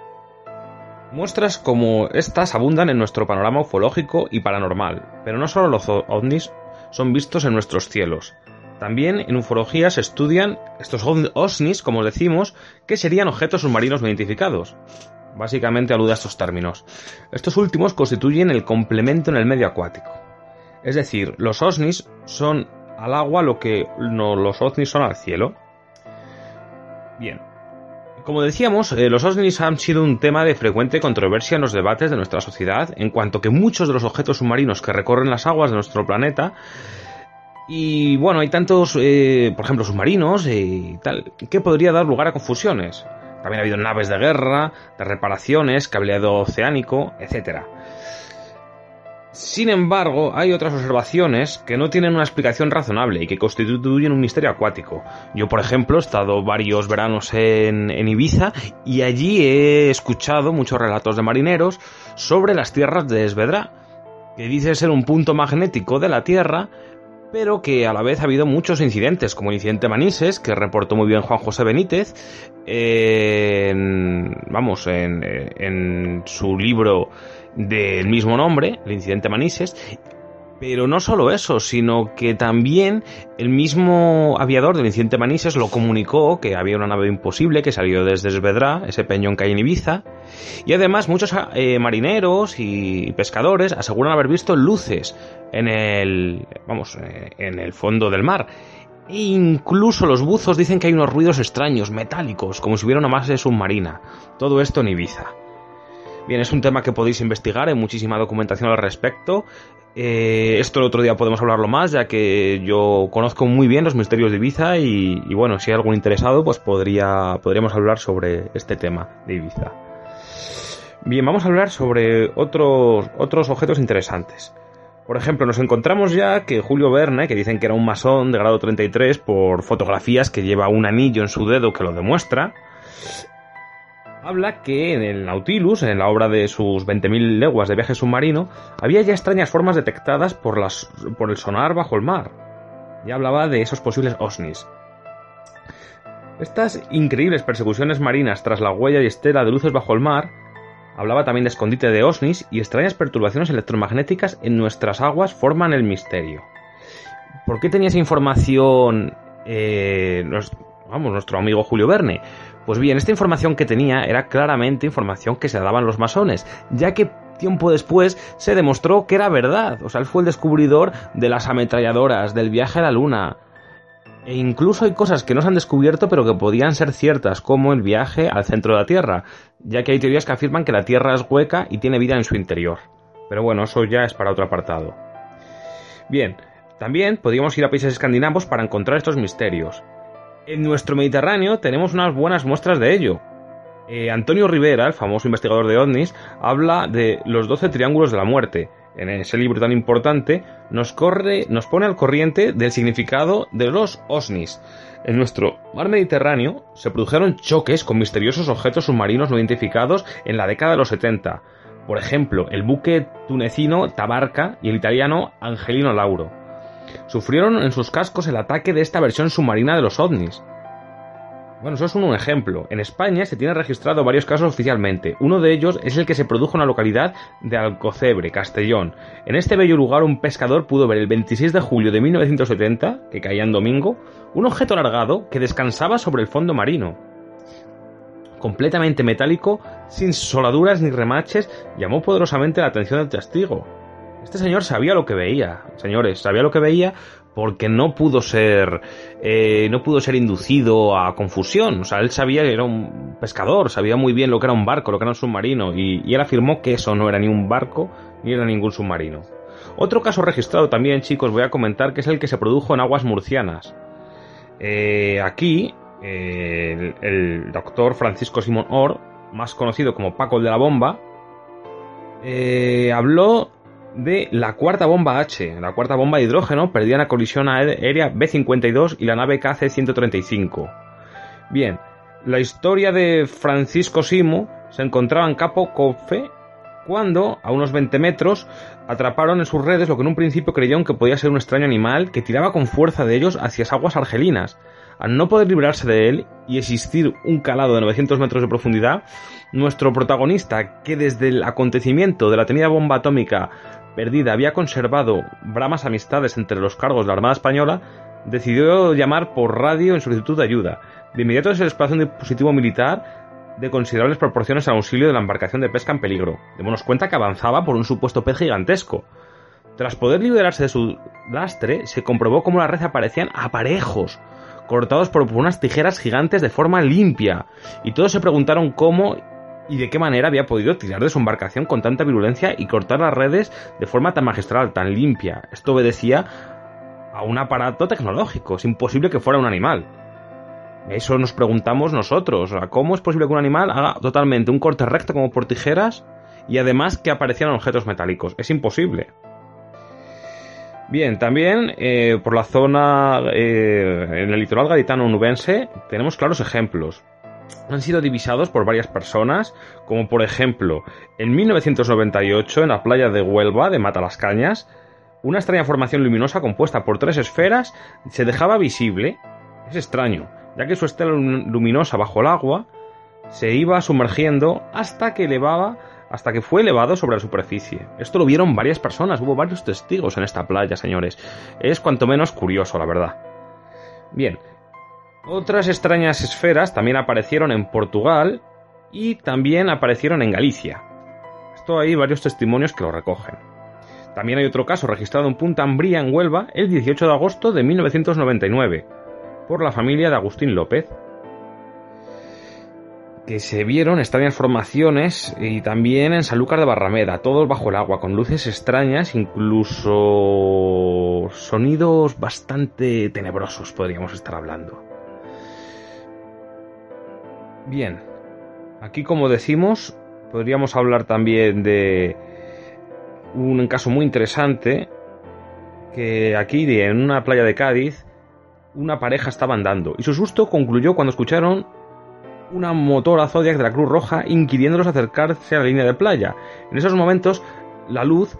Muestras como estas abundan en nuestro panorama ufológico y paranormal, pero no solo los ovnis son vistos en nuestros cielos. También en ufología se estudian estos ovnis, como decimos, que serían objetos submarinos no identificados. Básicamente alude a estos términos. Estos últimos constituyen el complemento en el medio acuático. Es decir, los ovnis son al agua lo que no, los ovnis son al cielo. Bien, como decíamos, eh, los ovnis han sido un tema de frecuente controversia en los debates de nuestra sociedad, en cuanto que muchos de los objetos submarinos que recorren las aguas de nuestro planeta y bueno, hay tantos, eh, por ejemplo, submarinos y tal, que podría dar lugar a confusiones. También ha habido naves de guerra, de reparaciones, cableado oceánico, etcétera. Sin embargo, hay otras observaciones que no tienen una explicación razonable y que constituyen un misterio acuático. Yo, por ejemplo, he estado varios veranos en, Ibiza y allí he escuchado muchos relatos de marineros sobre las tierras de Esvedra, que dice ser un punto magnético de la Tierra, pero que a la vez ha habido muchos incidentes, como el incidente Manises, que reportó muy bien Juan José Benítez, vamos, en, en su libro del mismo nombre, el incidente Manises, pero no solo eso, sino que también el mismo aviador del incidente Manises lo comunicó que había una nave imposible que salió desde Esvedra, ese peñón que hay en Ibiza, y además muchos eh, marineros y pescadores aseguran haber visto luces en el, vamos, eh, en el fondo del mar. E incluso los buzos dicen que hay unos ruidos extraños, metálicos, como si hubiera una base submarina. Todo esto en Ibiza. Bien, es un tema que podéis investigar, hay muchísima documentación al respecto. Eh, esto el otro día podemos hablarlo más, ya que yo conozco muy bien los misterios de Ibiza y, bueno, si hay algún interesado, pues podría, podríamos hablar sobre este tema de Ibiza. Bien, vamos a hablar sobre otros, otros objetos interesantes. Por ejemplo, nos encontramos ya que Julio Verne, que dicen que era un masón de grado 33 por fotografías que lleva un anillo en su dedo que lo demuestra, habla que en el Nautilus, en la obra de sus 20.000 leguas de viaje submarino, había ya extrañas formas detectadas por, las, por el sonar bajo el mar. Y hablaba de esos posibles OSNIs. Estas increíbles persecuciones marinas tras la huella y estela de luces bajo el mar Hablaba también de escondite de OSNIs y extrañas perturbaciones electromagnéticas en nuestras aguas forman el misterio. ¿Por qué tenía esa información eh, vamos, nuestro amigo Julio Verne? Pues bien, esta información que tenía era claramente información que se daban los masones, ya que tiempo después se demostró que era verdad. O sea, él fue el descubridor de las ametralladoras, del viaje a la luna. E incluso hay cosas que no se han descubierto pero que podían ser ciertas, como el viaje al centro de la Tierra, ya que hay teorías que afirman que la Tierra es hueca y tiene vida en su interior. Pero bueno, eso ya es para otro apartado. Bien, también podríamos ir a países escandinavos para encontrar estos misterios. En nuestro Mediterráneo tenemos unas buenas muestras de ello. Eh, Antonio Rivera, el famoso investigador de ovnis, habla de los 12 triángulos de la muerte. En ese libro tan importante nos, corre, nos pone al corriente del significado de los OSNIs. En nuestro mar Mediterráneo se produjeron choques con misteriosos objetos submarinos no identificados en la década de los 70. Por ejemplo, el buque tunecino Tabarca y el italiano Angelino Lauro sufrieron en sus cascos el ataque de esta versión submarina de los ovnis. Bueno, eso es un ejemplo. En España se tienen registrado varios casos oficialmente. Uno de ellos es el que se produjo en la localidad de Alcocebre, Castellón. En este bello lugar un pescador pudo ver el 26 de julio de 1970, que caía en domingo, un objeto alargado que descansaba sobre el fondo marino. Completamente metálico, sin soladuras ni remaches, llamó poderosamente la atención del testigo. Este señor sabía lo que veía, señores, sabía lo que veía porque no pudo ser eh, no pudo ser inducido a confusión. O sea, él sabía que era un pescador, sabía muy bien lo que era un barco, lo que era un submarino, y, él afirmó que eso no era ni un barco ni era ningún submarino. Otro caso registrado también, chicos, voy a comentar que es el que se produjo en aguas murcianas. Eh, aquí, eh, el, doctor Francisco Simón Orr, más conocido como Paco de la Bomba, habló de la cuarta bomba H, la cuarta bomba de hidrógeno, perdida en la colisión aérea B-52 y la nave KC-135. Bien, la historia de Francisco Simo se encontraba en Capo Cofe cuando, a unos 20 metros, atraparon en sus redes lo que en un principio creyeron que podía ser un extraño animal que tiraba con fuerza de ellos hacia las aguas argelinas. Al no poder librarse de él y existir un calado de 900 metros de profundidad, nuestro protagonista, que desde el acontecimiento de la tenida bomba atómica perdida había conservado bramas amistades entre los cargos de la Armada Española, decidió llamar por radio en solicitud de ayuda. De inmediato se desplazó un dispositivo militar de considerables proporciones al auxilio de la embarcación de pesca en peligro. Démonos cuenta que avanzaba por un supuesto pez gigantesco. Tras poder liberarse de su lastre, se comprobó cómo la red aparecían aparejos, cortados por unas tijeras gigantes de forma limpia, y todos se preguntaron cómo y de qué manera había podido tirar de su embarcación con tanta virulencia y cortar las redes de forma tan magistral, tan limpia. Esto obedecía a un aparato tecnológico, es imposible que fuera un animal. Eso nos preguntamos nosotros, ¿cómo es posible que un animal haga totalmente un corte recto como por tijeras y además que aparecieran objetos metálicos? Es imposible. Bien, también eh, por la zona, eh, en el litoral gaditano nubense, tenemos claros ejemplos han sido divisados por varias personas, como por ejemplo, en 1998 en la playa de Huelva de Matalascañas, una extraña formación luminosa compuesta por tres esferas se dejaba visible. Es extraño, ya que su estela luminosa bajo el agua se iba sumergiendo hasta que elevaba hasta que fue elevado sobre la superficie. Esto lo vieron varias personas, hubo varios testigos en esta playa, señores. Es cuanto menos curioso, la verdad. Bien, otras extrañas esferas también aparecieron en Portugal y también aparecieron en Galicia. Esto hay varios testimonios que lo recogen. También hay otro caso registrado en Punta Ambría, en Huelva, el 18 de agosto de 1999, por la familia de Agustín López, que se vieron extrañas formaciones y también en Sanlúcar de Barrameda, todos bajo el agua, con luces extrañas, incluso sonidos bastante tenebrosos, podríamos estar hablando. Bien, aquí como decimos, podríamos hablar también de un caso muy interesante que aquí en una playa de Cádiz una pareja estaba andando y su susto concluyó cuando escucharon una motora Zodiac de la Cruz Roja inquiriéndolos acercarse a la línea de playa. En esos momentos la luz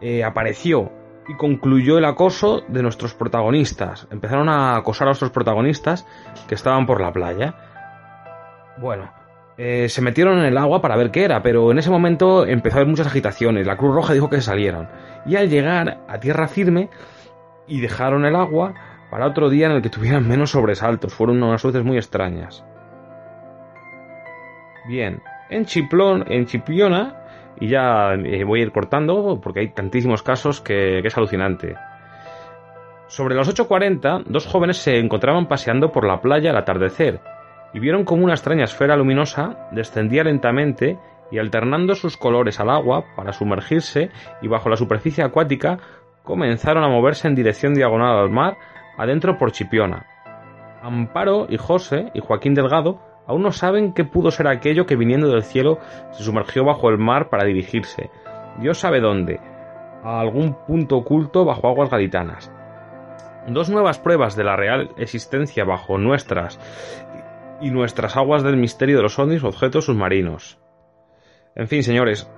eh, apareció y concluyó el acoso de nuestros protagonistas. Empezaron a acosar a nuestros protagonistas que estaban por la playa. Bueno, Eh, se metieron en el agua para ver qué era, pero en ese momento empezó a haber muchas agitaciones. La Cruz Roja dijo que se salieran. Y al llegar a tierra firme y dejaron el agua para otro día en el que tuvieran menos sobresaltos. Fueron unas luces muy extrañas. Bien, en Chiplón, en Chipiona, y ya eh, voy a ir cortando porque hay tantísimos casos que, que es alucinante. Sobre las 8.40, dos jóvenes se encontraban paseando por la playa al atardecer y vieron como una extraña esfera luminosa descendía lentamente y alternando sus colores al agua para sumergirse y bajo la superficie acuática comenzaron a moverse en dirección diagonal al mar adentro por Chipiona. Amparo y José y Joaquín Delgado aún no saben qué pudo ser aquello que viniendo del cielo se sumergió bajo el mar para dirigirse, Dios sabe dónde, a algún punto oculto bajo aguas gaditanas. Dos nuevas pruebas de la real existencia bajo nuestras y nuestras aguas del misterio de los ovnis objetos submarinos. En fin, señores,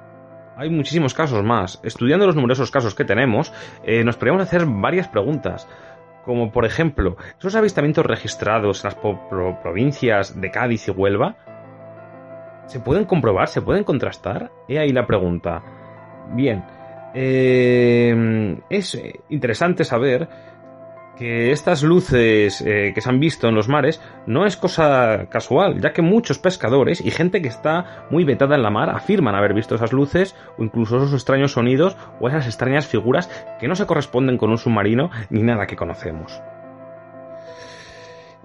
hay muchísimos casos más. Estudiando los numerosos casos que tenemos, eh, nos podríamos hacer varias preguntas. Como por ejemplo, ¿esos avistamientos registrados en las provincias de Cádiz y Huelva? ¿Se pueden comprobar? ¿Se pueden contrastar? He ahí la pregunta. Bien, eh, es interesante saber que estas luces eh, que se han visto en los mares no es cosa casual, ya que muchos pescadores y gente que está muy vetada en la mar afirman haber visto esas luces o incluso esos extraños sonidos o esas extrañas figuras que no se corresponden con un submarino ni nada que conocemos.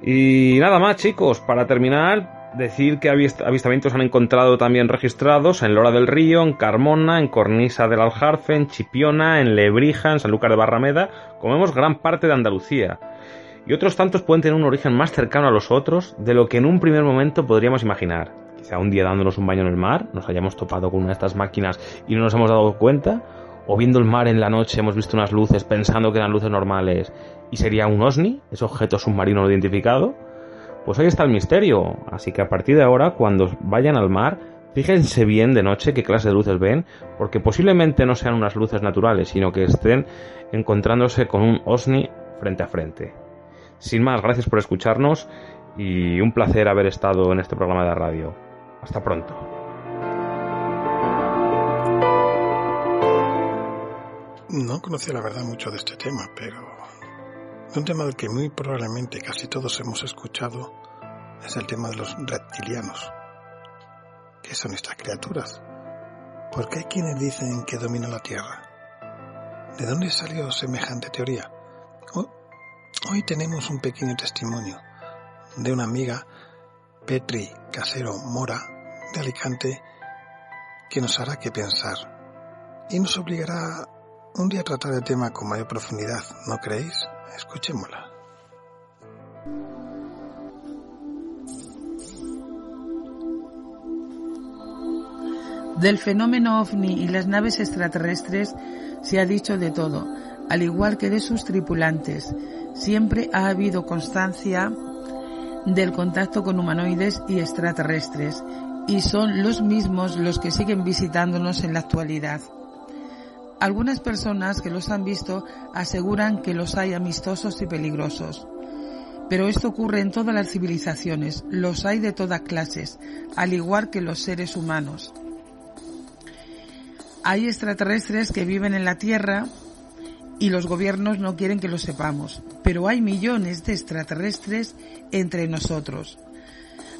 Y nada más chicos, para terminar Decir que avistamientos han encontrado también registrados en Lora del Río, en Carmona, en Cornisa del Aljarfe, en Chipiona, en Lebrija, en Sanlúcar de Barrameda, como vemos gran parte de Andalucía. Y otros tantos pueden tener un origen más cercano a los otros de lo que en un primer momento podríamos imaginar. Quizá un día dándonos un baño en el mar, nos hayamos topado con una de estas máquinas y no nos hemos dado cuenta, o viendo el mar en la noche hemos visto unas luces pensando que eran luces normales y sería un OSNI, ese objeto submarino no identificado pues ahí está el misterio, así que a partir de ahora, cuando vayan al mar, fíjense bien de noche qué clase de luces ven, porque posiblemente no sean unas luces naturales, sino que estén encontrándose con un OSNI frente a frente. Sin más, gracias por escucharnos y un placer haber estado en este programa de radio. Hasta pronto. No conocía la verdad mucho de este tema, pero un tema del que muy probablemente casi todos hemos escuchado es el tema de los reptilianos. ¿Qué son estas criaturas? ¿Por qué hay quienes dicen que dominan la Tierra? ¿De dónde salió semejante teoría? Hoy tenemos un pequeño testimonio de una amiga, Petri Casero Mora, de Alicante, que nos hará que pensar y nos obligará un día a tratar el tema con mayor profundidad, ¿no creéis? Escuchémosla. Del fenómeno ovni y las naves extraterrestres se ha dicho de todo, al igual que de sus tripulantes. Siempre ha habido constancia del contacto con humanoides y extraterrestres, y son los mismos los que siguen visitándonos en la actualidad. Algunas personas que los han visto aseguran que los hay amistosos y peligrosos. Pero esto ocurre en todas las civilizaciones, los hay de todas clases, al igual que los seres humanos. Hay extraterrestres que viven en la Tierra y los gobiernos no quieren que lo sepamos, pero hay millones de extraterrestres entre nosotros.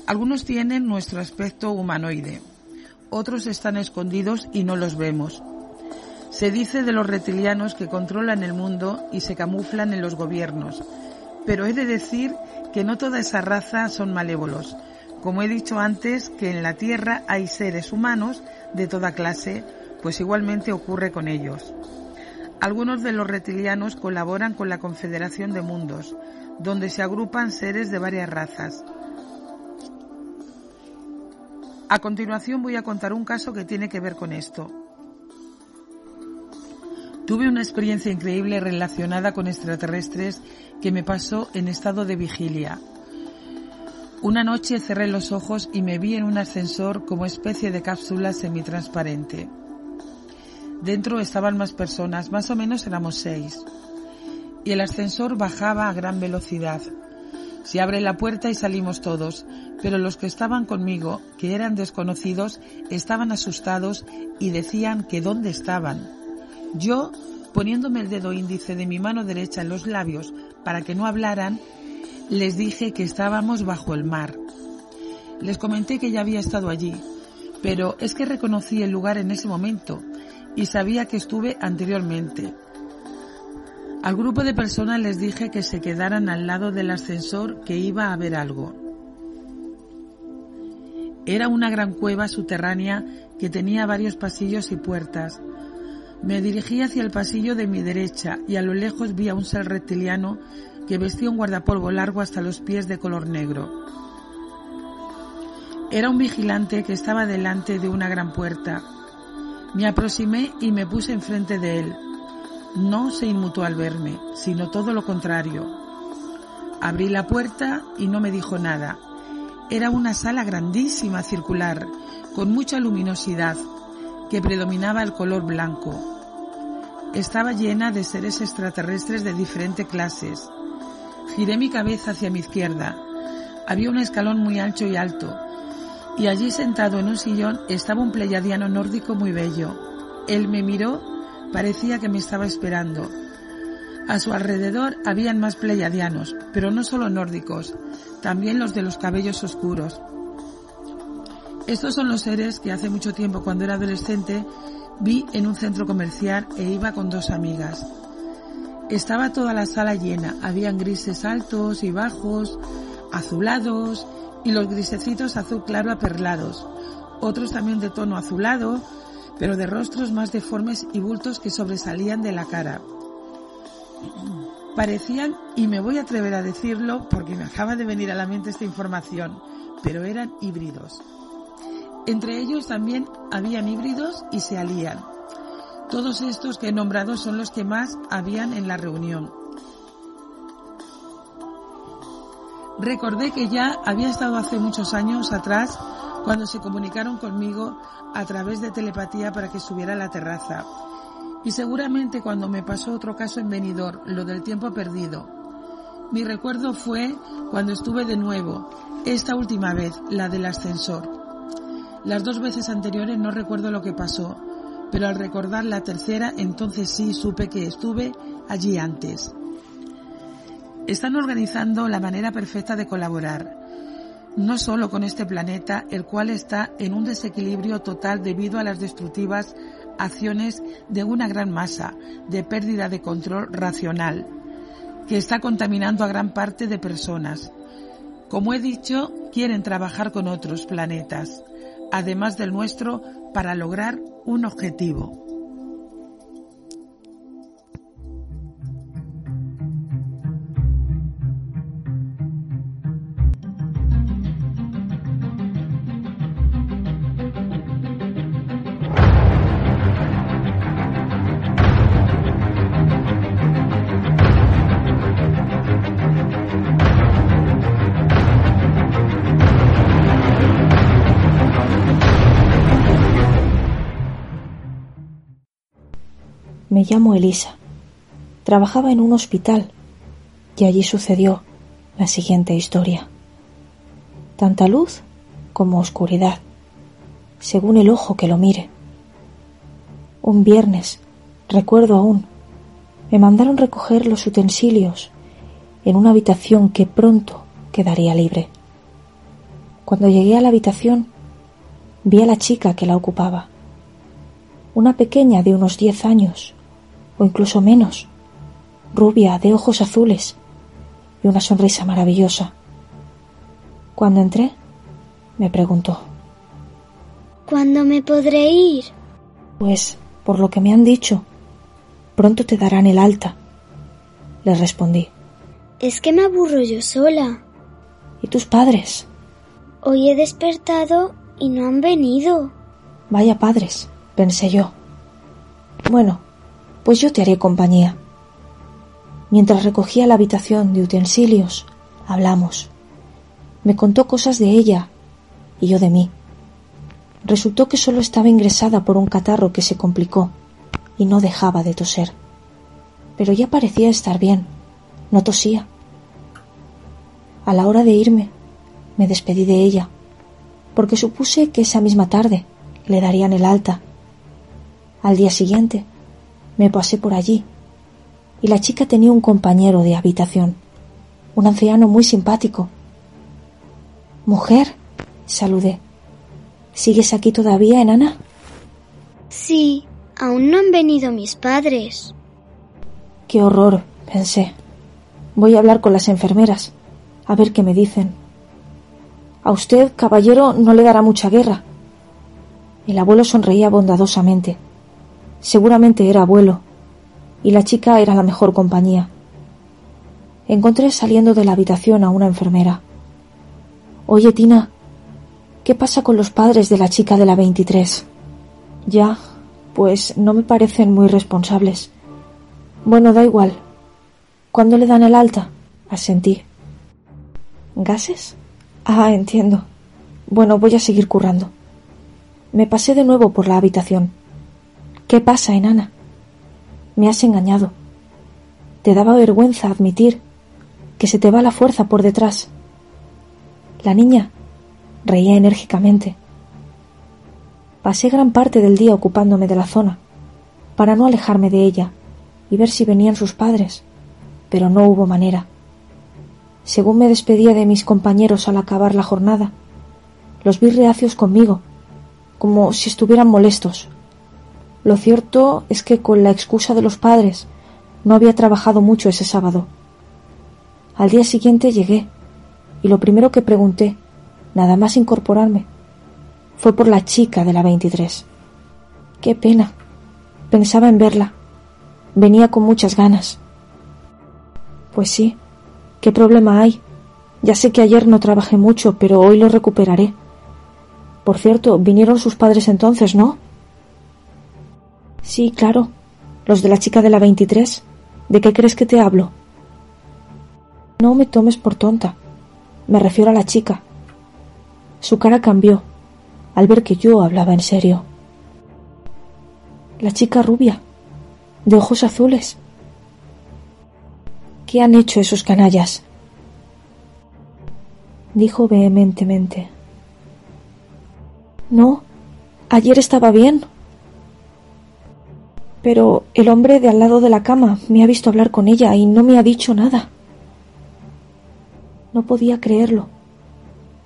Algunos tienen nuestro aspecto humanoide, otros están escondidos y no los vemos. Se dice de los reptilianos que controlan el mundo y se camuflan en los gobiernos, pero he de decir que no toda esa raza son malévolos. Como he dicho antes, que en la Tierra hay seres humanos de toda clase, pues igualmente ocurre con ellos. Algunos de los reptilianos colaboran con la Confederación de Mundos, donde se agrupan seres de varias razas. A continuación voy a contar un caso que tiene que ver con esto. Tuve una experiencia increíble relacionada con extraterrestres que me pasó en estado de vigilia. Una noche cerré los ojos y me vi en un ascensor como especie de cápsula semitransparente. Dentro estaban más personas, más o menos éramos seis. Y el ascensor bajaba a gran velocidad. Se abre la puerta y salimos todos, pero los que estaban conmigo, que eran desconocidos, estaban asustados y decían que dónde estaban. Yo, poniéndome el dedo índice de mi mano derecha en los labios para que no hablaran, les dije que estábamos bajo el mar. Les comenté que ya había estado allí, pero es que reconocí el lugar en ese momento y sabía que estuve anteriormente. Al grupo de personas les dije que se quedaran al lado del ascensor que iba a ver algo. Era una gran cueva subterránea que tenía varios pasillos y puertas. Me dirigí hacia el pasillo de mi derecha y a lo lejos vi a un ser reptiliano que vestía un guardapolvo largo hasta los pies de color negro. Era un vigilante que estaba delante de una gran puerta. Me aproximé y me puse enfrente de él. No se inmutó al verme, sino todo lo contrario. Abrí la puerta y no me dijo nada. Era una sala grandísima, circular, con mucha luminosidad, que predominaba el color blanco. Estaba llena de seres extraterrestres de diferentes clases. Giré mi cabeza hacia mi izquierda. Había un escalón muy ancho y alto, y allí sentado en un sillón estaba un pleyadiano nórdico muy bello. Él me miró, parecía que me estaba esperando. A su alrededor habían más pleyadianos, pero no solo nórdicos, también los de los cabellos oscuros. Estos son los seres que hace mucho tiempo, cuando era adolescente, vi en un centro comercial e iba con dos amigas. Estaba toda la sala llena, habían grises altos y bajos, azulados y los grisecitos azul claro aperlados, otros también de tono azulado, pero de rostros más deformes y bultos que sobresalían de la cara. Parecían, y me voy a atrever a decirlo porque me acaba de venir a la mente esta información, pero eran híbridos. Entre ellos también habían híbridos y se alían. Todos estos que he nombrado son los que más habían en la reunión. Recordé que ya había estado hace muchos años atrás cuando se comunicaron conmigo a través de telepatía para que subiera a la terraza. Y seguramente cuando me pasó otro caso en Benidorm, lo del tiempo perdido. Mi recuerdo fue cuando estuve de nuevo, esta última vez, la del ascensor. Las dos veces anteriores no recuerdo lo que pasó, pero al recordar la tercera entonces sí supe que estuve allí antes. Están organizando la manera perfecta de colaborar, no solo con este planeta, el cual está en un desequilibrio total debido a las destructivas acciones de una gran masa de pérdida de control racional, que está contaminando a gran parte de personas. Como he dicho, quieren trabajar con otros planetas, además del nuestro, para lograr un objetivo. Llamo Elisa. Trabajaba en un hospital y allí sucedió la siguiente historia. Tanta luz como oscuridad, según el ojo que lo mire. Un viernes, recuerdo aún, me mandaron recoger los utensilios en una habitación que pronto quedaría libre. Cuando llegué a la habitación, vi a la chica que la ocupaba, una pequeña de unos diez años, o incluso menos, rubia, de ojos azules y una sonrisa maravillosa. Cuando entré, me preguntó ¿Cuándo me podré ir? Pues, por lo que me han dicho, pronto te darán el alta. Le respondí. Es que me aburro yo sola. ¿Y tus padres? Hoy he despertado y no han venido. Vaya padres, pensé yo. Bueno, pues yo te haré compañía. Mientras recogía la habitación de utensilios, hablamos. Me contó cosas de ella y yo de mí. Resultó que solo estaba ingresada por un catarro que se complicó y no dejaba de toser. Pero ya parecía estar bien, no tosía. A la hora de irme, me despedí de ella, porque supuse que esa misma tarde le darían el alta. Al día siguiente me pasé por allí y la chica tenía un compañero de habitación, un anciano muy simpático. Mujer, saludé. ¿Sigues aquí todavía, enana? Sí, aún no han venido mis padres. Qué horror, pensé. Voy a hablar con las enfermeras, a ver qué me dicen. A usted, caballero, no le dará mucha guerra. El abuelo sonreía bondadosamente. Seguramente era abuelo, y la chica era la mejor compañía. Encontré saliendo de la habitación a una enfermera. Oye, Tina, ¿qué pasa con los padres de la chica de la 23? Ya, pues no me parecen muy responsables. Bueno, da igual. ¿Cuándo le dan el alta? Asentí. ¿Gases? Ah, entiendo. Bueno, voy a seguir currando. Me pasé de nuevo por la habitación. ¿Qué pasa, enana? Me has engañado. Te daba vergüenza admitir que se te va la fuerza por detrás. La niña reía enérgicamente. Pasé gran parte del día ocupándome de la zona, para no alejarme de ella y ver si venían sus padres, pero no hubo manera. Según me despedía de mis compañeros al acabar la jornada, los vi reacios conmigo, como si estuvieran molestos. Lo cierto es que con la excusa de los padres no había trabajado mucho ese sábado. Al día siguiente llegué y lo primero que pregunté, nada más incorporarme, fue por la chica de la 23. Qué pena. Pensaba en verla. Venía con muchas ganas. Pues sí. ¿Qué problema hay? Ya sé que ayer no trabajé mucho, pero hoy lo recuperaré. Por cierto, vinieron sus padres entonces, ¿no? Sí, claro. Los de la chica de la 23. ¿De qué crees que te hablo? No me tomes por tonta. Me refiero a la chica. Su cara cambió al ver que yo hablaba en serio. La chica rubia, de ojos azules. ¿Qué han hecho esos canallas? dijo vehementemente. No, ayer estaba bien. Pero el hombre de al lado de la cama me ha visto hablar con ella y no me ha dicho nada. No podía creerlo.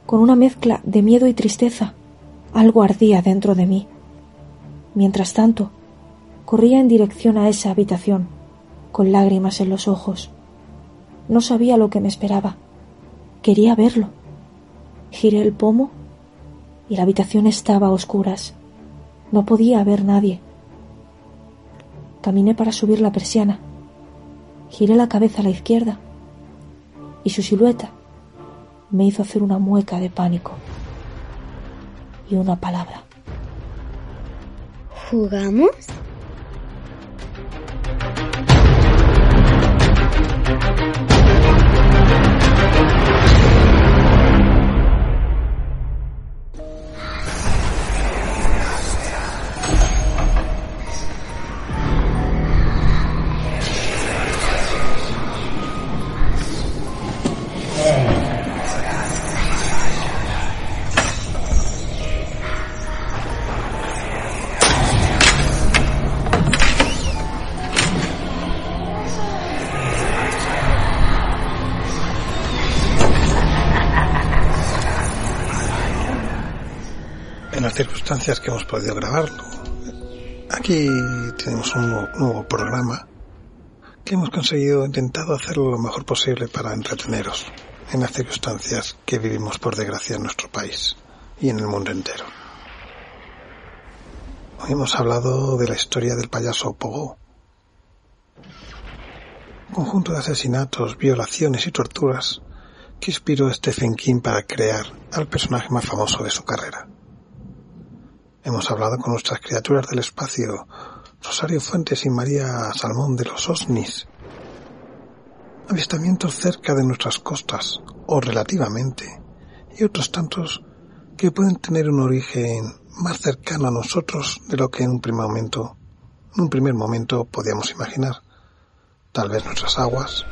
Con una mezcla de miedo y tristeza, algo ardía dentro de mí. Mientras tanto, corría en dirección a esa habitación, con lágrimas en los ojos. No sabía lo que me esperaba. Quería verlo. Giré el pomo y la habitación estaba a oscuras. No podía haber nadie. Caminé para subir la persiana. Giré la cabeza a la izquierda y su silueta me hizo hacer una mueca de pánico y una palabra. ¿Jugamos? Circunstancias que hemos podido grabarlo. Aquí tenemos un nuevo, programa que hemos conseguido intentado hacerlo lo mejor posible para entreteneros en las circunstancias que vivimos por desgracia en nuestro país y en el mundo entero. Hoy hemos hablado de la historia del payaso Pogo, un conjunto de asesinatos, violaciones y torturas que inspiró a Stephen King para crear al personaje más famoso de su carrera. Hemos hablado con nuestras criaturas del espacio, Rosario Fuentes y María Salmón de los OSNIs. Avistamientos cerca de nuestras costas, o relativamente, y otros tantos que pueden tener un origen más cercano a nosotros de lo que en un primer momento, en un primer momento podíamos imaginar. Tal vez nuestras aguas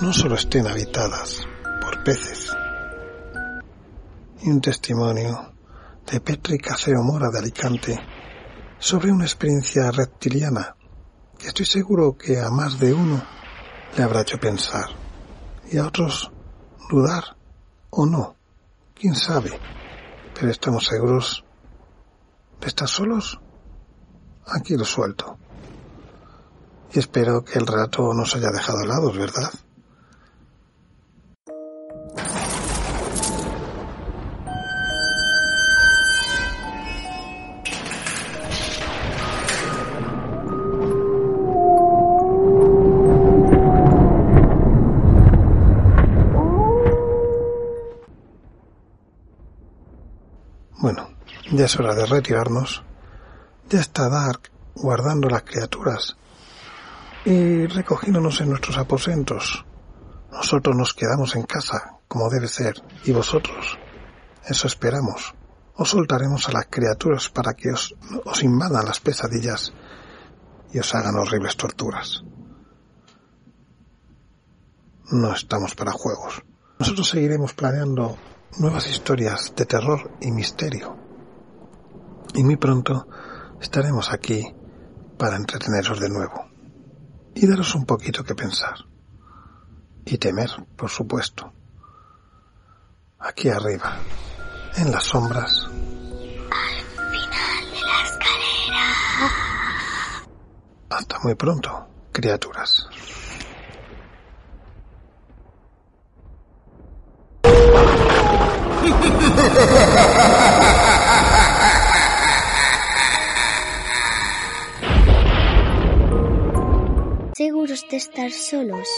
no solo estén habitadas por peces, y un testimonio de Petri Caseo Mora de Alicante sobre una experiencia reptiliana que estoy seguro que a más de uno le habrá hecho pensar y a otros dudar o no, quién sabe, pero estamos seguros de estar solos. Aquí lo suelto. Y espero que el rato nos haya dejado helados, ¿verdad? Ya es hora de retirarnos. Ya está Dark guardando las criaturas y recogiéndonos en nuestros aposentos. Nosotros nos quedamos en casa, como debe ser, y vosotros. Eso esperamos. Os soltaremos a las criaturas para que os, os invadan las pesadillas y os hagan horribles torturas. No estamos para juegos. Nosotros seguiremos planeando nuevas historias de terror y misterio. Y muy pronto estaremos aquí para entreteneros de nuevo y daros un poquito que pensar. Y temer, por supuesto. Aquí arriba, en las sombras. Al final de la escalera. Hasta muy pronto, criaturas. Seguros de estar solos.